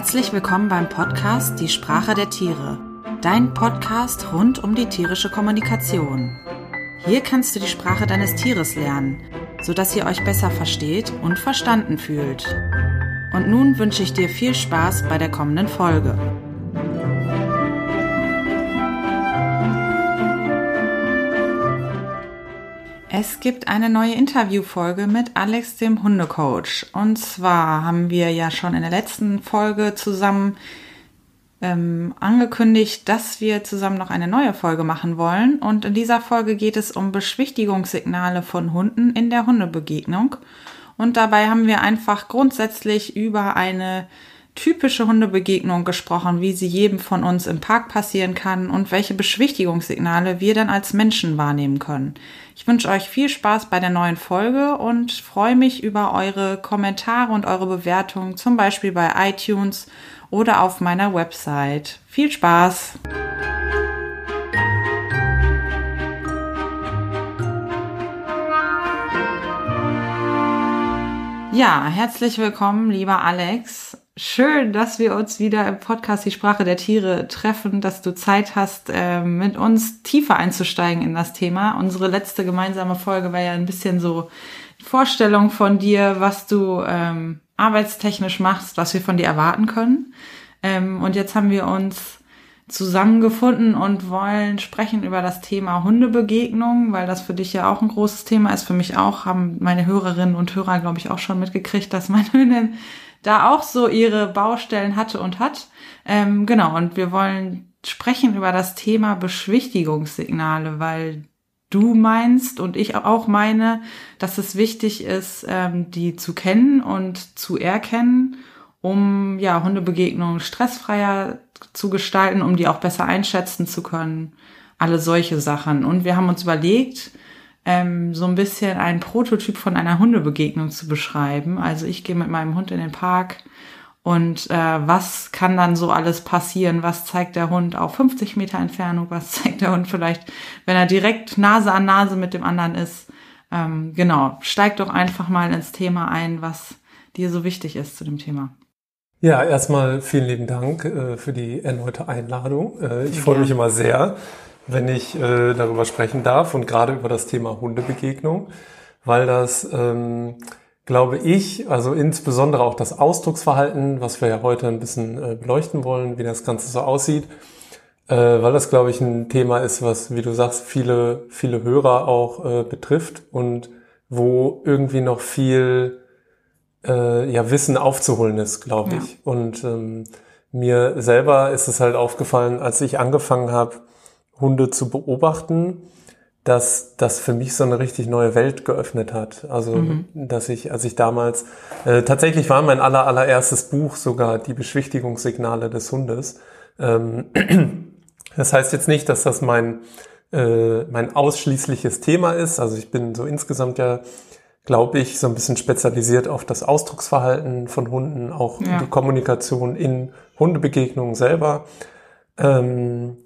Herzlich willkommen beim Podcast Die Sprache der Tiere, dein Podcast rund um die tierische Kommunikation. Hier kannst du die Sprache deines Tieres lernen, sodass ihr euch besser versteht und verstanden fühlt. Und nun wünsche ich dir viel Spaß bei der kommenden Folge. Es gibt eine neue Interviewfolge mit Alex, dem Hundecoach. Und zwar haben wir ja schon in der letzten Folge zusammen ähm, angekündigt, dass wir zusammen noch eine neue Folge machen wollen. Und in dieser Folge geht es um Beschwichtigungssignale von Hunden in der Hundebegegnung. Und dabei haben wir einfach grundsätzlich über eine typische Hundebegegnung gesprochen, wie sie jedem von uns im Park passieren kann und welche Beschwichtigungssignale wir dann als Menschen wahrnehmen können. Ich wünsche euch viel Spaß bei der neuen Folge und freue mich über eure Kommentare und eure Bewertungen, zum Beispiel bei iTunes oder auf meiner Website. Viel Spaß! Ja, herzlich willkommen, lieber Alex. Schön, dass wir uns wieder im Podcast Die Sprache der Tiere treffen, dass du Zeit hast, äh, mit uns tiefer einzusteigen in das Thema. Unsere letzte gemeinsame Folge war ja ein bisschen so Vorstellung von dir, was du ähm, arbeitstechnisch machst, was wir von dir erwarten können. Ähm, und jetzt haben wir uns zusammengefunden und wollen sprechen über das Thema Hundebegegnung, weil das für dich ja auch ein großes Thema ist. Für mich auch haben meine Hörerinnen und Hörer, glaube ich, auch schon mitgekriegt, dass meine Hündin da auch so ihre Baustellen hatte und hat. Ähm, genau, und wir wollen sprechen über das Thema Beschwichtigungssignale, weil du meinst und ich auch meine, dass es wichtig ist, ähm, die zu kennen und zu erkennen, um ja Hundebegegnungen stressfreier zu gestalten, um die auch besser einschätzen zu können. Alle solche Sachen. Und wir haben uns überlegt, ähm, so ein bisschen ein Prototyp von einer Hundebegegnung zu beschreiben. Also ich gehe mit meinem Hund in den Park und äh, was kann dann so alles passieren? Was zeigt der Hund auf 50 Meter Entfernung? Was zeigt der Hund vielleicht, wenn er direkt Nase an Nase mit dem anderen ist? Ähm, genau, steig doch einfach mal ins Thema ein, was dir so wichtig ist zu dem Thema. Ja, erstmal vielen lieben Dank äh, für die erneute Einladung. Äh, ich freue mich immer sehr, wenn ich äh, darüber sprechen darf und gerade über das Thema Hundebegegnung, weil das, ähm, glaube ich, also insbesondere auch das Ausdrucksverhalten, was wir ja heute ein bisschen äh, beleuchten wollen, wie das Ganze so aussieht, äh, weil das, glaube ich, ein Thema ist, was, wie du sagst, viele, viele Hörer auch äh, betrifft und wo irgendwie noch viel äh, ja, Wissen aufzuholen ist, glaube ich. Ja. Und ähm, mir selber ist es halt aufgefallen, als ich angefangen habe, Hunde zu beobachten, dass das für mich so eine richtig neue Welt geöffnet hat. Also, mhm. dass ich, als ich damals, äh, tatsächlich war mein aller, allererstes Buch sogar die Beschwichtigungssignale des Hundes. Ähm, das heißt jetzt nicht, dass das mein, äh, mein ausschließliches Thema ist. Also ich bin so insgesamt ja, glaube ich, so ein bisschen spezialisiert auf das Ausdrucksverhalten von Hunden, auch ja. die Kommunikation in Hundebegegnungen selber. Ähm,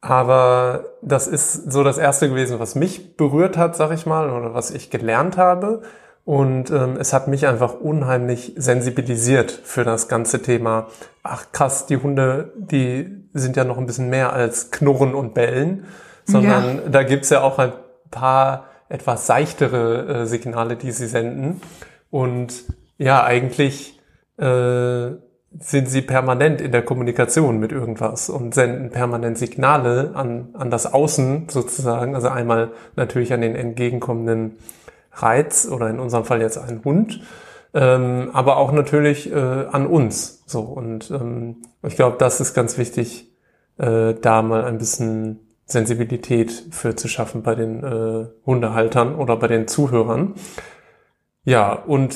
aber das ist so das erste gewesen, was mich berührt hat, sag ich mal, oder was ich gelernt habe. Und ähm, es hat mich einfach unheimlich sensibilisiert für das ganze Thema. Ach krass, die Hunde, die sind ja noch ein bisschen mehr als Knurren und Bellen, sondern ja. da gibt's ja auch ein paar etwas seichtere äh, Signale, die sie senden. Und ja, eigentlich äh, sind sie permanent in der Kommunikation mit irgendwas und senden permanent Signale an, an das Außen sozusagen. Also einmal natürlich an den entgegenkommenden Reiz oder in unserem Fall jetzt einen Hund, ähm, aber auch natürlich äh, an uns. So und ähm, ich glaube, das ist ganz wichtig, äh, da mal ein bisschen Sensibilität für zu schaffen bei den äh, Hundehaltern oder bei den Zuhörern. Ja, und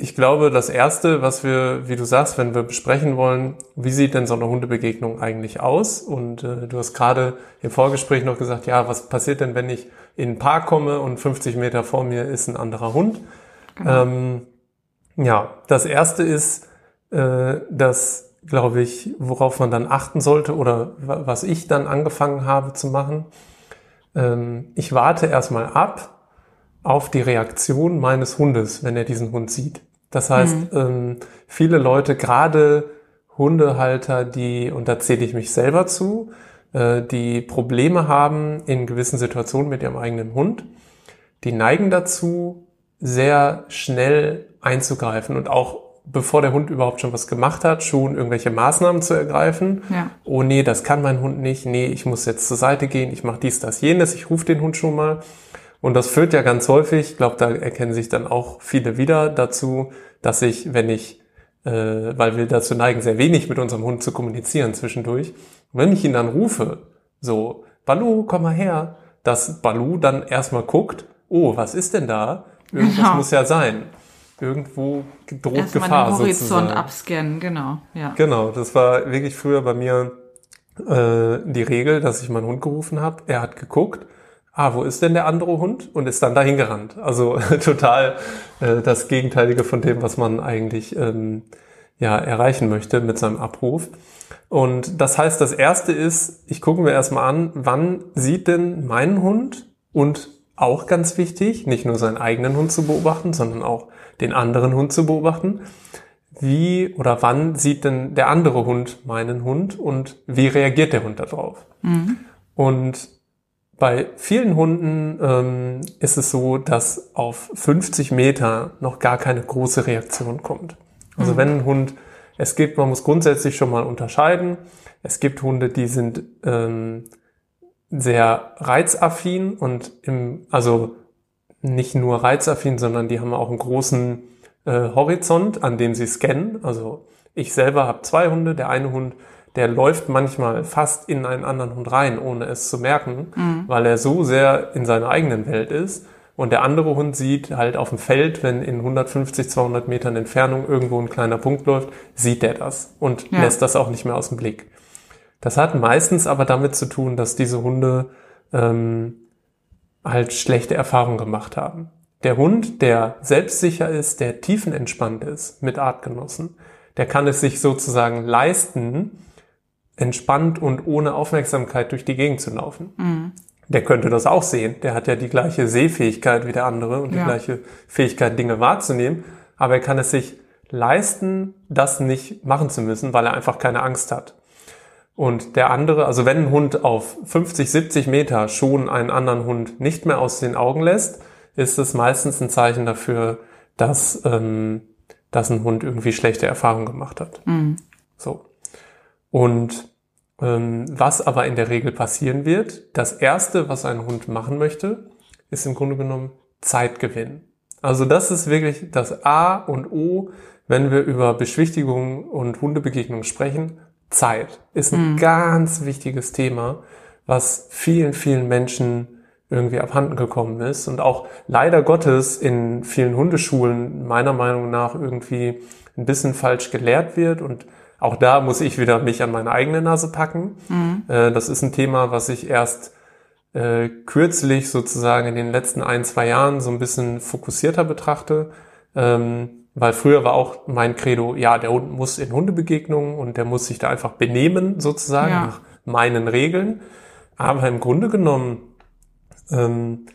ich glaube, das Erste, was wir, wie du sagst, wenn wir besprechen wollen, wie sieht denn so eine Hundebegegnung eigentlich aus? Und äh, du hast gerade im Vorgespräch noch gesagt, ja, was passiert denn, wenn ich in ein Park komme und 50 Meter vor mir ist ein anderer Hund? Genau. Ähm, ja, das Erste ist, äh, dass, glaube ich, worauf man dann achten sollte oder was ich dann angefangen habe zu machen. Ähm, ich warte erstmal ab auf die Reaktion meines Hundes, wenn er diesen Hund sieht. Das heißt, mhm. ähm, viele Leute, gerade Hundehalter, die, und da zähle ich mich selber zu, äh, die Probleme haben in gewissen Situationen mit ihrem eigenen Hund, die neigen dazu, sehr schnell einzugreifen und auch bevor der Hund überhaupt schon was gemacht hat, schon irgendwelche Maßnahmen zu ergreifen. Ja. Oh nee, das kann mein Hund nicht. Nee, ich muss jetzt zur Seite gehen. Ich mache dies, das, jenes. Ich rufe den Hund schon mal. Und das führt ja ganz häufig, ich glaube, da erkennen sich dann auch viele wieder dazu, dass ich, wenn ich, äh, weil wir dazu neigen, sehr wenig mit unserem Hund zu kommunizieren zwischendurch, wenn ich ihn dann rufe, so, Balu, komm mal her, dass Balu dann erstmal guckt, oh, was ist denn da? Irgendwas genau. muss ja sein irgendwo droht Erstmal Gefahr den Horizont sozusagen. abscannen, genau. Ja. Genau, das war wirklich früher bei mir äh, die Regel, dass ich meinen Hund gerufen habe. Er hat geguckt, ah, wo ist denn der andere Hund? Und ist dann dahin gerannt. Also total äh, das Gegenteilige von dem, was man eigentlich ähm, ja erreichen möchte mit seinem Abruf. Und das heißt, das erste ist, ich gucke mir erstmal an, wann sieht denn mein Hund und auch ganz wichtig, nicht nur seinen eigenen Hund zu beobachten, sondern auch den anderen Hund zu beobachten. Wie oder wann sieht denn der andere Hund meinen Hund und wie reagiert der Hund darauf? Mhm. Und bei vielen Hunden ähm, ist es so, dass auf 50 Meter noch gar keine große Reaktion kommt. Also mhm. wenn ein Hund, es gibt, man muss grundsätzlich schon mal unterscheiden. Es gibt Hunde, die sind ähm, sehr reizaffin und im, also nicht nur reizaffin, sondern die haben auch einen großen äh, Horizont, an dem sie scannen. Also ich selber habe zwei Hunde. Der eine Hund, der läuft manchmal fast in einen anderen Hund rein, ohne es zu merken, mhm. weil er so sehr in seiner eigenen Welt ist. Und der andere Hund sieht halt auf dem Feld, wenn in 150, 200 Metern Entfernung irgendwo ein kleiner Punkt läuft, sieht er das und ja. lässt das auch nicht mehr aus dem Blick. Das hat meistens aber damit zu tun, dass diese Hunde ähm, halt schlechte Erfahrungen gemacht haben. Der Hund, der selbstsicher ist, der tiefenentspannt ist mit Artgenossen, der kann es sich sozusagen leisten, entspannt und ohne Aufmerksamkeit durch die Gegend zu laufen. Mhm. Der könnte das auch sehen. Der hat ja die gleiche Sehfähigkeit wie der andere und die ja. gleiche Fähigkeit, Dinge wahrzunehmen. Aber er kann es sich leisten, das nicht machen zu müssen, weil er einfach keine Angst hat. Und der andere, also wenn ein Hund auf 50, 70 Meter schon einen anderen Hund nicht mehr aus den Augen lässt, ist es meistens ein Zeichen dafür, dass, ähm, dass ein Hund irgendwie schlechte Erfahrungen gemacht hat. Mhm. So. Und ähm, was aber in der Regel passieren wird, das erste, was ein Hund machen möchte, ist im Grunde genommen Zeitgewinn. Also das ist wirklich das A und O, wenn wir über Beschwichtigung und Hundebegegnungen sprechen. Zeit ist ein mhm. ganz wichtiges Thema, was vielen, vielen Menschen irgendwie abhanden gekommen ist und auch leider Gottes in vielen Hundeschulen meiner Meinung nach irgendwie ein bisschen falsch gelehrt wird und auch da muss ich wieder mich an meine eigene Nase packen. Mhm. Das ist ein Thema, was ich erst äh, kürzlich sozusagen in den letzten ein, zwei Jahren so ein bisschen fokussierter betrachte. Ähm, weil früher war auch mein Credo, ja, der Hund muss in Hundebegegnungen und der muss sich da einfach benehmen, sozusagen, ja. nach meinen Regeln. Aber im Grunde genommen ähm,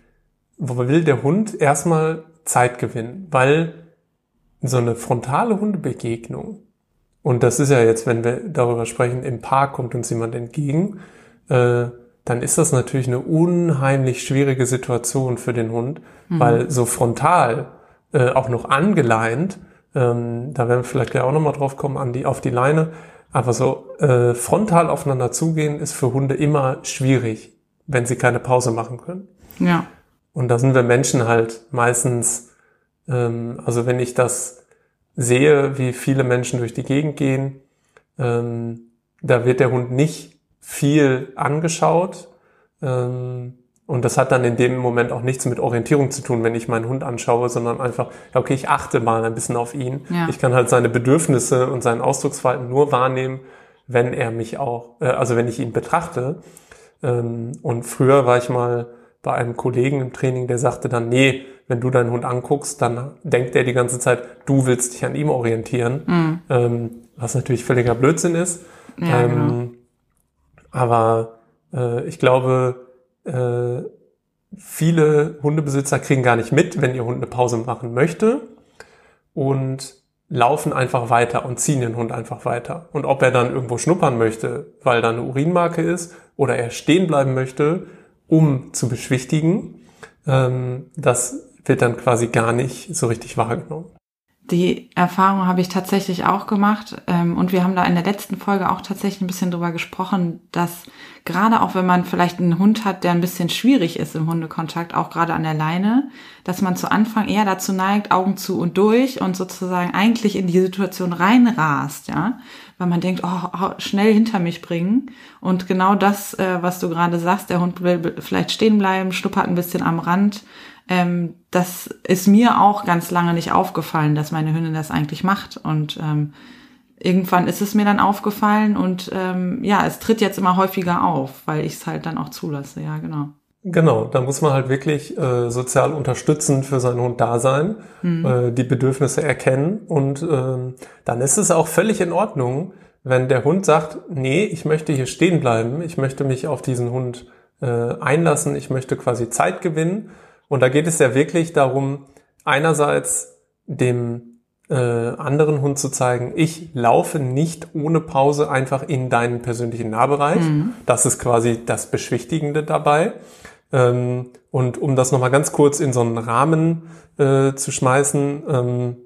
will der Hund erstmal Zeit gewinnen, weil so eine frontale Hundebegegnung, und das ist ja jetzt, wenn wir darüber sprechen, im Park kommt uns jemand entgegen, äh, dann ist das natürlich eine unheimlich schwierige Situation für den Hund, mhm. weil so frontal äh, auch noch angeleint. Ähm, da werden wir vielleicht gleich auch nochmal drauf kommen, an die, auf die Leine. Aber so äh, frontal aufeinander zugehen ist für Hunde immer schwierig, wenn sie keine Pause machen können. Ja. Und da sind wir Menschen halt meistens, ähm, also wenn ich das sehe, wie viele Menschen durch die Gegend gehen, ähm, da wird der Hund nicht viel angeschaut. Ähm, und das hat dann in dem Moment auch nichts mit Orientierung zu tun, wenn ich meinen Hund anschaue, sondern einfach, ja, okay, ich achte mal ein bisschen auf ihn. Ja. Ich kann halt seine Bedürfnisse und sein Ausdrucksverhalten nur wahrnehmen, wenn er mich auch, äh, also wenn ich ihn betrachte. Ähm, und früher war ich mal bei einem Kollegen im Training, der sagte dann, nee, wenn du deinen Hund anguckst, dann denkt er die ganze Zeit, du willst dich an ihm orientieren, mhm. ähm, was natürlich völliger Blödsinn ist. Ja, ähm, genau. Aber äh, ich glaube, äh, viele Hundebesitzer kriegen gar nicht mit, wenn ihr Hund eine Pause machen möchte. Und laufen einfach weiter und ziehen den Hund einfach weiter. Und ob er dann irgendwo schnuppern möchte, weil da eine Urinmarke ist, oder er stehen bleiben möchte, um zu beschwichtigen, ähm, das wird dann quasi gar nicht so richtig wahrgenommen. Die Erfahrung habe ich tatsächlich auch gemacht ähm, und wir haben da in der letzten Folge auch tatsächlich ein bisschen drüber gesprochen, dass gerade auch wenn man vielleicht einen Hund hat, der ein bisschen schwierig ist im Hundekontakt, auch gerade an der Leine, dass man zu Anfang eher dazu neigt, Augen zu und durch und sozusagen eigentlich in die Situation reinrast, ja, weil man denkt, oh, schnell hinter mich bringen. Und genau das, äh, was du gerade sagst, der Hund will vielleicht stehen bleiben, schnuppert ein bisschen am Rand ähm, das ist mir auch ganz lange nicht aufgefallen, dass meine Hündin das eigentlich macht. Und ähm, irgendwann ist es mir dann aufgefallen und ähm, ja, es tritt jetzt immer häufiger auf, weil ich es halt dann auch zulasse, ja, genau. Genau, da muss man halt wirklich äh, sozial unterstützend für seinen Hund da sein, mhm. äh, die Bedürfnisse erkennen und äh, dann ist es auch völlig in Ordnung, wenn der Hund sagt, nee, ich möchte hier stehen bleiben, ich möchte mich auf diesen Hund äh, einlassen, ich möchte quasi Zeit gewinnen und da geht es ja wirklich darum, einerseits dem äh, anderen Hund zu zeigen, ich laufe nicht ohne Pause einfach in deinen persönlichen Nahbereich. Mhm. Das ist quasi das Beschwichtigende dabei. Ähm, und um das nochmal ganz kurz in so einen Rahmen äh, zu schmeißen, ähm,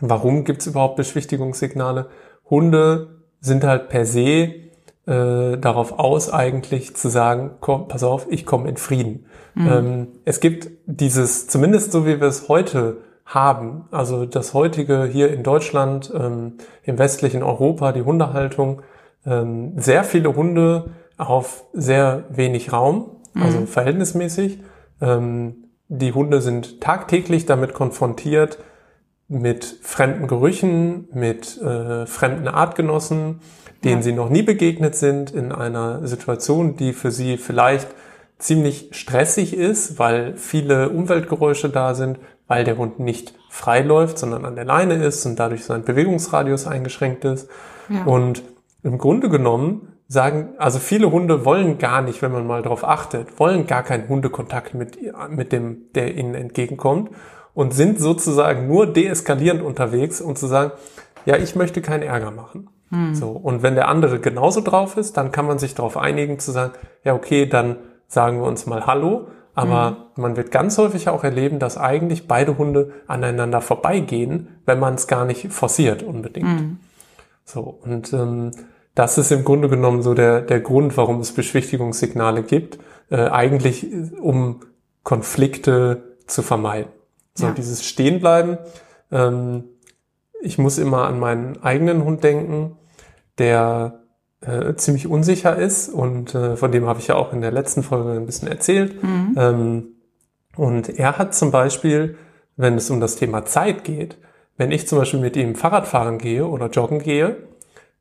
warum gibt's überhaupt Beschwichtigungssignale? Hunde sind halt per se äh, darauf aus, eigentlich zu sagen, komm, pass auf, ich komme in Frieden. Mhm. Ähm, es gibt dieses, zumindest so wie wir es heute haben, also das heutige hier in Deutschland, ähm, im westlichen Europa, die Hundehaltung, ähm, sehr viele Hunde auf sehr wenig Raum, also mhm. verhältnismäßig. Ähm, die Hunde sind tagtäglich damit konfrontiert, mit fremden Gerüchen, mit äh, fremden Artgenossen, denen ja. sie noch nie begegnet sind, in einer Situation, die für sie vielleicht ziemlich stressig ist, weil viele Umweltgeräusche da sind, weil der Hund nicht frei läuft, sondern an der Leine ist und dadurch sein Bewegungsradius eingeschränkt ist. Ja. Und im Grunde genommen sagen, also viele Hunde wollen gar nicht, wenn man mal darauf achtet, wollen gar keinen Hundekontakt mit, mit dem, der ihnen entgegenkommt und sind sozusagen nur deeskalierend unterwegs und zu sagen, ja, ich möchte keinen Ärger machen. Hm. So. Und wenn der andere genauso drauf ist, dann kann man sich darauf einigen zu sagen, ja, okay, dann sagen wir uns mal Hallo. Aber mhm. man wird ganz häufig auch erleben, dass eigentlich beide Hunde aneinander vorbeigehen, wenn man es gar nicht forciert unbedingt. Mhm. So, und ähm, das ist im Grunde genommen so der, der Grund, warum es Beschwichtigungssignale gibt, äh, eigentlich um Konflikte zu vermeiden. So, ja. dieses Stehenbleiben. Ähm, ich muss immer an meinen eigenen Hund denken, der äh, ziemlich unsicher ist und äh, von dem habe ich ja auch in der letzten Folge ein bisschen erzählt. Mhm. Ähm, und er hat zum Beispiel, wenn es um das Thema Zeit geht, wenn ich zum Beispiel mit ihm Fahrrad fahren gehe oder joggen gehe,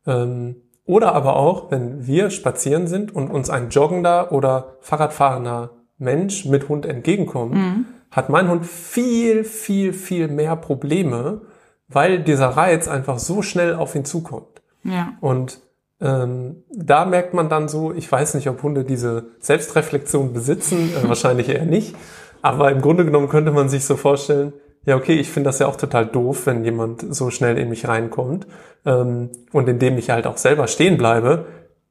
ähm, oder aber auch, wenn wir spazieren sind und uns ein joggender oder Fahrradfahrender Mensch mit Hund entgegenkommt, mhm. hat mein Hund viel, viel, viel mehr Probleme, weil dieser Reiz einfach so schnell auf ihn zukommt. Ja. Und ähm, da merkt man dann so, ich weiß nicht, ob Hunde diese Selbstreflexion besitzen, äh, wahrscheinlich eher nicht. Aber im Grunde genommen könnte man sich so vorstellen, ja, okay, ich finde das ja auch total doof, wenn jemand so schnell in mich reinkommt. Ähm, und indem ich halt auch selber stehen bleibe,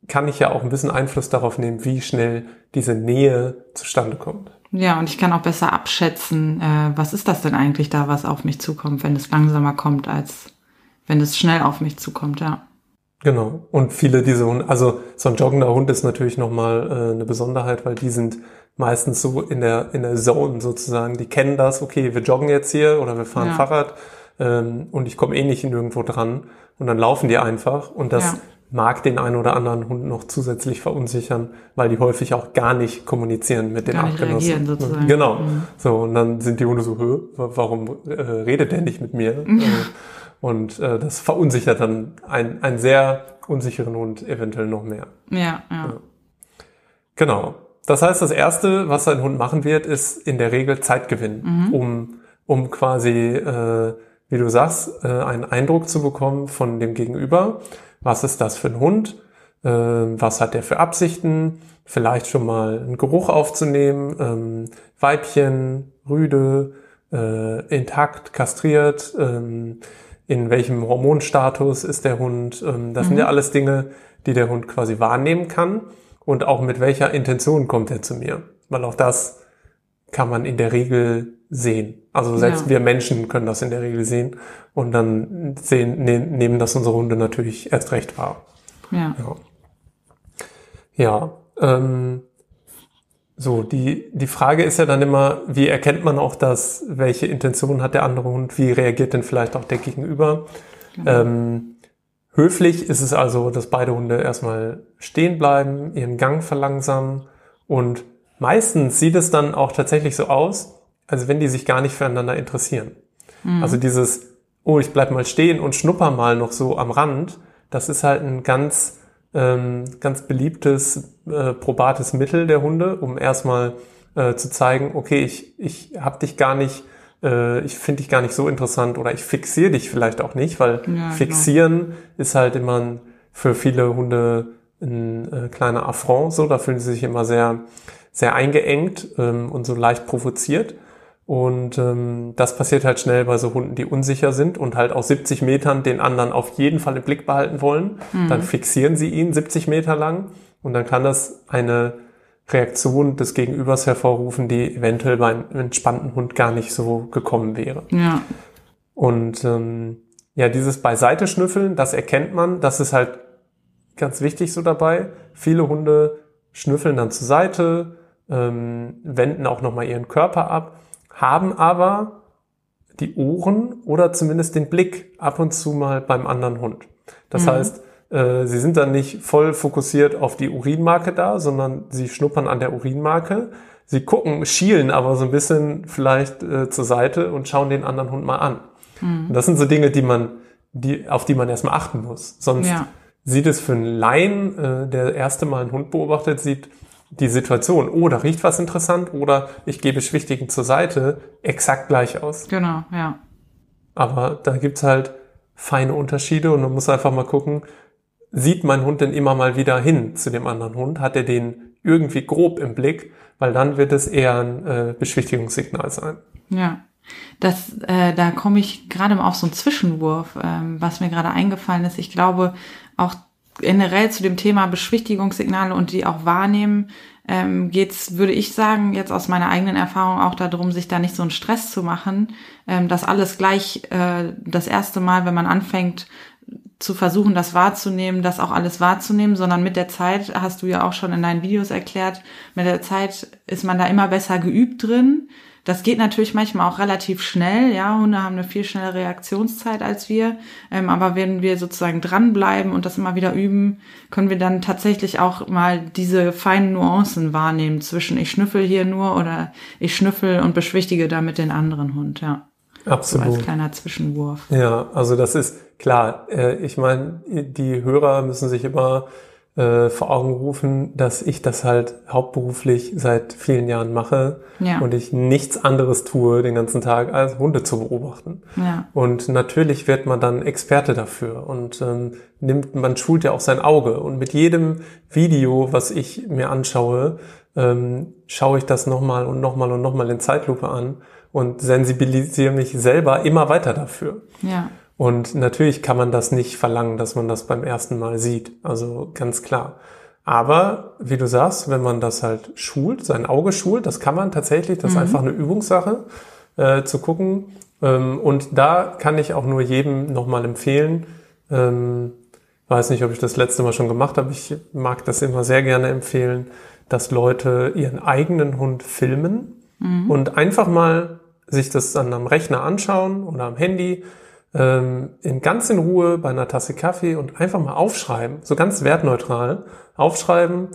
kann ich ja auch ein bisschen Einfluss darauf nehmen, wie schnell diese Nähe zustande kommt. Ja, und ich kann auch besser abschätzen, äh, was ist das denn eigentlich da, was auf mich zukommt, wenn es langsamer kommt, als wenn es schnell auf mich zukommt, ja. Genau. Und viele diese Hunde, also so ein joggender Hund ist natürlich nochmal äh, eine Besonderheit, weil die sind meistens so in der, in der Zone sozusagen. Die kennen das, okay, wir joggen jetzt hier oder wir fahren ja. Fahrrad ähm, und ich komme eh nicht nirgendwo dran. Und dann laufen die einfach und das ja. Mag den einen oder anderen Hund noch zusätzlich verunsichern, weil die häufig auch gar nicht kommunizieren mit den Artgenossen. sozusagen. Genau. Mhm. So, und dann sind die Hunde so, Hö, warum äh, redet der nicht mit mir? Mhm. Und äh, das verunsichert dann einen, einen sehr unsicheren Hund eventuell noch mehr. Ja, ja, ja. Genau. Das heißt, das Erste, was ein Hund machen wird, ist in der Regel Zeit gewinnen, mhm. um, um quasi, äh, wie du sagst, äh, einen Eindruck zu bekommen von dem Gegenüber. Was ist das für ein Hund? Äh, was hat der für Absichten? Vielleicht schon mal einen Geruch aufzunehmen, ähm, Weibchen, Rüde, äh, intakt, kastriert, ähm, in welchem Hormonstatus ist der Hund. Ähm, das mhm. sind ja alles Dinge, die der Hund quasi wahrnehmen kann und auch mit welcher Intention kommt er zu mir. Weil auch das kann man in der Regel sehen. Also selbst ja. wir Menschen können das in der Regel sehen und dann sehen, ne, nehmen das unsere Hunde natürlich erst recht wahr. Ja. Ja, ja ähm, so, die, die Frage ist ja dann immer, wie erkennt man auch das, welche Intention hat der andere Hund, wie reagiert denn vielleicht auch der Gegenüber? Genau. Ähm, höflich ist es also, dass beide Hunde erstmal stehen bleiben, ihren Gang verlangsamen und meistens sieht es dann auch tatsächlich so aus, als wenn die sich gar nicht füreinander interessieren. Mhm. Also dieses, oh, ich bleib mal stehen und schnupper mal noch so am Rand, das ist halt ein ganz, ähm, ganz beliebtes, äh, probates Mittel der Hunde, um erstmal äh, zu zeigen, okay, ich, ich hab dich gar nicht, äh, ich finde dich gar nicht so interessant oder ich fixiere dich vielleicht auch nicht, weil ja, genau. fixieren genau. ist halt immer ein, für viele Hunde ein äh, kleiner Affront, so, da fühlen sie sich immer sehr, sehr eingeengt ähm, und so leicht provoziert. Und ähm, das passiert halt schnell bei so Hunden, die unsicher sind und halt aus 70 Metern den anderen auf jeden Fall im Blick behalten wollen. Mhm. Dann fixieren sie ihn 70 Meter lang und dann kann das eine Reaktion des Gegenübers hervorrufen, die eventuell beim entspannten Hund gar nicht so gekommen wäre. Ja. Und ähm, ja, dieses Beiseite schnüffeln, das erkennt man, das ist halt ganz wichtig so dabei. Viele Hunde schnüffeln dann zur Seite, ähm, wenden auch nochmal ihren Körper ab haben aber die Ohren oder zumindest den Blick ab und zu mal beim anderen Hund. Das mhm. heißt, äh, sie sind dann nicht voll fokussiert auf die Urinmarke da, sondern sie schnuppern an der Urinmarke. Sie gucken, schielen aber so ein bisschen vielleicht äh, zur Seite und schauen den anderen Hund mal an. Mhm. das sind so Dinge, die man, die, auf die man erstmal achten muss. Sonst ja. sieht es für einen Laien, äh, der erste Mal einen Hund beobachtet, sieht die Situation, oh, da riecht was interessant oder ich gebe Schwichtigen zur Seite, exakt gleich aus. Genau, ja. Aber da gibt's halt feine Unterschiede und man muss einfach mal gucken, sieht mein Hund denn immer mal wieder hin zu dem anderen Hund? Hat er den irgendwie grob im Blick? Weil dann wird es eher ein äh, Beschwichtigungssignal sein. Ja. Das, äh, da komme ich gerade mal auf so einen Zwischenwurf, ähm, was mir gerade eingefallen ist. Ich glaube, auch generell zu dem Thema Beschwichtigungssignale und die auch wahrnehmen, ähm, geht's, würde ich sagen, jetzt aus meiner eigenen Erfahrung auch darum, sich da nicht so einen Stress zu machen, ähm, dass alles gleich äh, das erste Mal, wenn man anfängt zu versuchen, das wahrzunehmen, das auch alles wahrzunehmen, sondern mit der Zeit, hast du ja auch schon in deinen Videos erklärt, mit der Zeit ist man da immer besser geübt drin, das geht natürlich manchmal auch relativ schnell. Ja, Hunde haben eine viel schnellere Reaktionszeit als wir. Ähm, aber wenn wir sozusagen dranbleiben und das immer wieder üben, können wir dann tatsächlich auch mal diese feinen Nuancen wahrnehmen zwischen ich schnüffel hier nur oder ich schnüffel und beschwichtige damit den anderen Hund. Ja. Absolut. So als kleiner Zwischenwurf. Ja, also das ist klar. Äh, ich meine, die Hörer müssen sich immer äh, vor Augen rufen, dass ich das halt hauptberuflich seit vielen Jahren mache ja. und ich nichts anderes tue den ganzen Tag, als Hunde zu beobachten. Ja. Und natürlich wird man dann Experte dafür und ähm, nimmt, man schult ja auch sein Auge. Und mit jedem Video, was ich mir anschaue, ähm, schaue ich das nochmal und nochmal und nochmal in Zeitlupe an und sensibilisiere mich selber immer weiter dafür. Ja. Und natürlich kann man das nicht verlangen, dass man das beim ersten Mal sieht. Also ganz klar. Aber wie du sagst, wenn man das halt schult, sein Auge schult, das kann man tatsächlich, das ist mhm. einfach eine Übungssache, äh, zu gucken. Ähm, und da kann ich auch nur jedem nochmal empfehlen, ähm, weiß nicht, ob ich das letzte Mal schon gemacht habe, ich mag das immer sehr gerne empfehlen, dass Leute ihren eigenen Hund filmen mhm. und einfach mal sich das dann am Rechner anschauen oder am Handy ähm, in ganz in Ruhe bei einer Tasse Kaffee und einfach mal aufschreiben, so ganz wertneutral aufschreiben,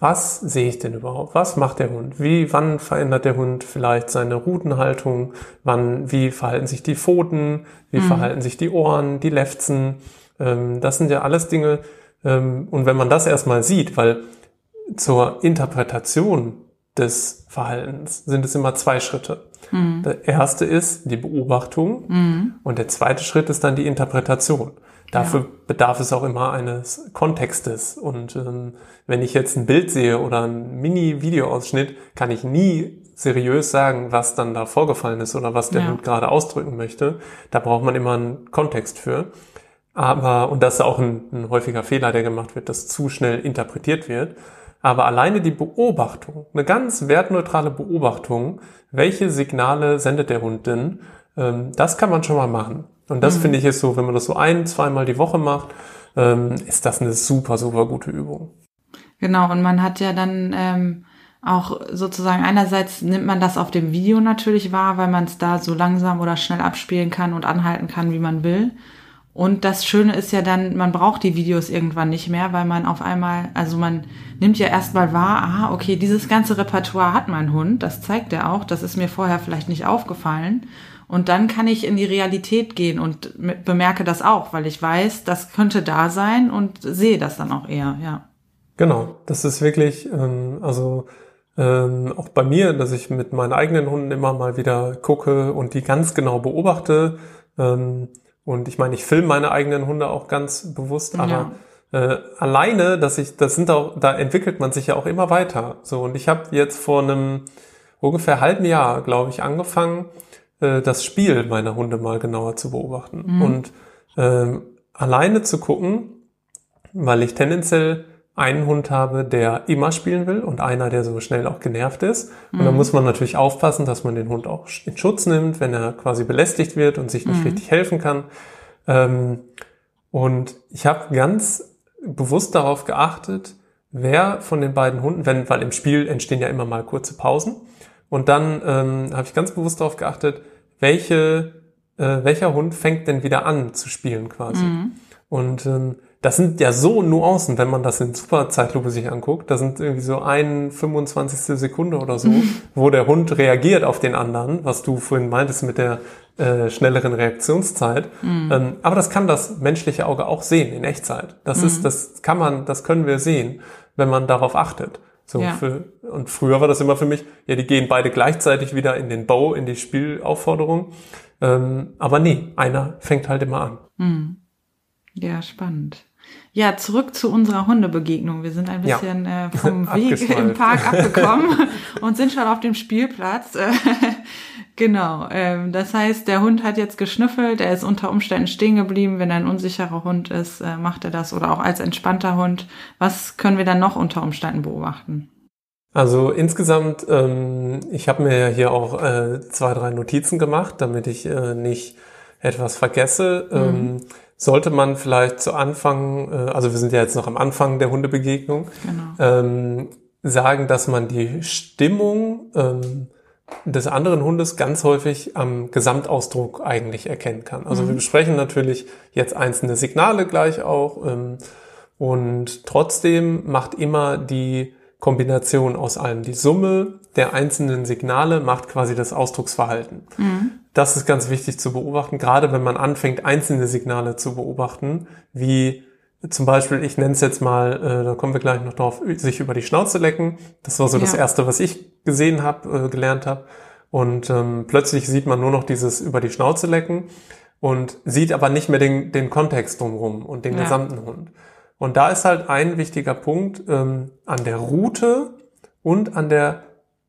was sehe ich denn überhaupt? Was macht der Hund? Wie, wann verändert der Hund vielleicht seine Rutenhaltung? Wann, wie verhalten sich die Pfoten? Wie mhm. verhalten sich die Ohren, die Lefzen? Ähm, das sind ja alles Dinge. Ähm, und wenn man das erstmal sieht, weil zur Interpretation des Verhaltens sind es immer zwei Schritte. Mhm. Der erste ist die Beobachtung mhm. und der zweite Schritt ist dann die Interpretation. Dafür ja. bedarf es auch immer eines Kontextes. Und ähm, wenn ich jetzt ein Bild sehe oder ein Mini-Videoausschnitt, kann ich nie seriös sagen, was dann da vorgefallen ist oder was der ja. Hund gerade ausdrücken möchte. Da braucht man immer einen Kontext für. Aber, und das ist auch ein, ein häufiger Fehler, der gemacht wird, dass zu schnell interpretiert wird. Aber alleine die Beobachtung, eine ganz wertneutrale Beobachtung, welche Signale sendet der Hund denn, ähm, das kann man schon mal machen. Und das mhm. finde ich ist so, wenn man das so ein, zweimal die Woche macht, ähm, ist das eine super, super gute Übung. Genau, und man hat ja dann ähm, auch sozusagen einerseits nimmt man das auf dem Video natürlich wahr, weil man es da so langsam oder schnell abspielen kann und anhalten kann, wie man will. Und das Schöne ist ja dann, man braucht die Videos irgendwann nicht mehr, weil man auf einmal, also man nimmt ja erstmal wahr, aha, okay, dieses ganze Repertoire hat mein Hund, das zeigt er auch, das ist mir vorher vielleicht nicht aufgefallen. Und dann kann ich in die Realität gehen und bemerke das auch, weil ich weiß, das könnte da sein und sehe das dann auch eher, ja. Genau, das ist wirklich, ähm, also ähm, auch bei mir, dass ich mit meinen eigenen Hunden immer mal wieder gucke und die ganz genau beobachte. Ähm, und ich meine, ich filme meine eigenen Hunde auch ganz bewusst, aber ja. äh, alleine, dass ich, das sind auch, da entwickelt man sich ja auch immer weiter. So, und ich habe jetzt vor einem ungefähr halben Jahr, glaube ich, angefangen, äh, das Spiel meiner Hunde mal genauer zu beobachten. Mhm. Und äh, alleine zu gucken, weil ich tendenziell einen Hund habe, der immer spielen will und einer, der so schnell auch genervt ist. Und mhm. da muss man natürlich aufpassen, dass man den Hund auch in Schutz nimmt, wenn er quasi belästigt wird und sich nicht mhm. richtig helfen kann. Ähm, und ich habe ganz bewusst darauf geachtet, wer von den beiden Hunden, wenn, weil im Spiel entstehen ja immer mal kurze Pausen. Und dann ähm, habe ich ganz bewusst darauf geachtet, welche, äh, welcher Hund fängt denn wieder an zu spielen quasi. Mhm. Und ähm, das sind ja so Nuancen, wenn man das in super Zeitlupe sich anguckt. Da sind irgendwie so ein 25. Sekunde oder so, wo der Hund reagiert auf den anderen, was du vorhin meintest mit der äh, schnelleren Reaktionszeit. Mhm. Ähm, aber das kann das menschliche Auge auch sehen in Echtzeit. Das mhm. ist, das kann man, das können wir sehen, wenn man darauf achtet. So ja. für, und früher war das immer für mich, ja, die gehen beide gleichzeitig wieder in den Bau, in die Spielaufforderung. Ähm, aber nee, einer fängt halt immer an. Mhm. Ja, spannend. Ja, zurück zu unserer Hundebegegnung. Wir sind ein bisschen ja. äh, vom Weg im Park abgekommen und sind schon auf dem Spielplatz. genau. Ähm, das heißt, der Hund hat jetzt geschnüffelt, er ist unter Umständen stehen geblieben. Wenn er ein unsicherer Hund ist, äh, macht er das oder auch als entspannter Hund. Was können wir dann noch unter Umständen beobachten? Also insgesamt, ähm, ich habe mir ja hier auch äh, zwei, drei Notizen gemacht, damit ich äh, nicht etwas vergesse. Mhm. Ähm, sollte man vielleicht zu Anfang, äh, also wir sind ja jetzt noch am Anfang der Hundebegegnung, genau. ähm, sagen, dass man die Stimmung ähm, des anderen Hundes ganz häufig am Gesamtausdruck eigentlich erkennen kann. Also mhm. wir besprechen natürlich jetzt einzelne Signale gleich auch ähm, und trotzdem macht immer die Kombination aus allem. Die Summe der einzelnen Signale macht quasi das Ausdrucksverhalten. Mhm. Das ist ganz wichtig zu beobachten, gerade wenn man anfängt, einzelne Signale zu beobachten, wie zum Beispiel, ich nenne es jetzt mal, äh, da kommen wir gleich noch drauf, sich über die Schnauze lecken. Das war so ja. das Erste, was ich gesehen habe, äh, gelernt habe. Und ähm, plötzlich sieht man nur noch dieses über die Schnauze lecken und sieht aber nicht mehr den, den Kontext drumherum und den ja. gesamten Hund. Und da ist halt ein wichtiger Punkt ähm, an der Route und an der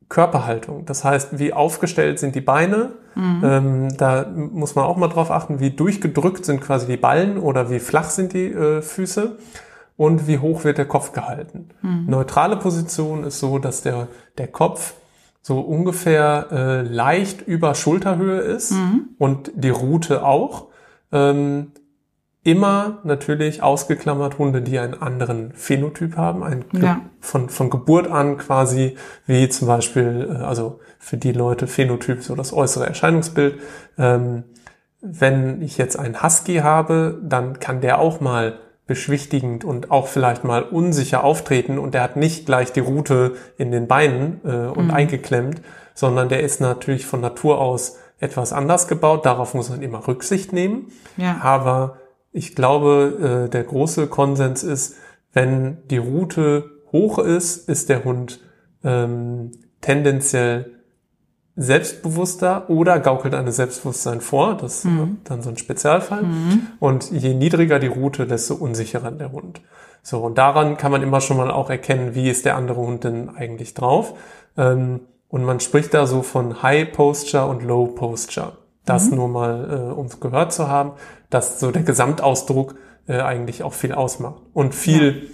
Körperhaltung. Das heißt, wie aufgestellt sind die Beine? Mhm. Ähm, da muss man auch mal drauf achten, wie durchgedrückt sind quasi die Ballen oder wie flach sind die äh, Füße und wie hoch wird der Kopf gehalten. Mhm. Neutrale Position ist so, dass der, der Kopf so ungefähr äh, leicht über Schulterhöhe ist mhm. und die Rute auch. Ähm, immer natürlich ausgeklammert Hunde, die einen anderen Phänotyp haben, ein ja. von, von Geburt an quasi, wie zum Beispiel, äh, also für die Leute Phänotyp, so das äußere Erscheinungsbild. Ähm, wenn ich jetzt einen Husky habe, dann kann der auch mal beschwichtigend und auch vielleicht mal unsicher auftreten und der hat nicht gleich die Rute in den Beinen äh, und mhm. eingeklemmt, sondern der ist natürlich von Natur aus etwas anders gebaut. Darauf muss man immer Rücksicht nehmen. Ja. Aber ich glaube, äh, der große Konsens ist, wenn die Route hoch ist, ist der Hund ähm, tendenziell selbstbewusster oder gaukelt eine Selbstbewusstsein vor. Das ist mhm. dann so ein Spezialfall. Mhm. Und je niedriger die Route, desto unsicherer der Hund. So, und daran kann man immer schon mal auch erkennen, wie ist der andere Hund denn eigentlich drauf. Ähm, Und man spricht da so von High Posture und Low Posture. Das mhm. nur mal, äh, um es gehört zu haben, dass so der Gesamtausdruck äh, eigentlich auch viel ausmacht. Und viel ja.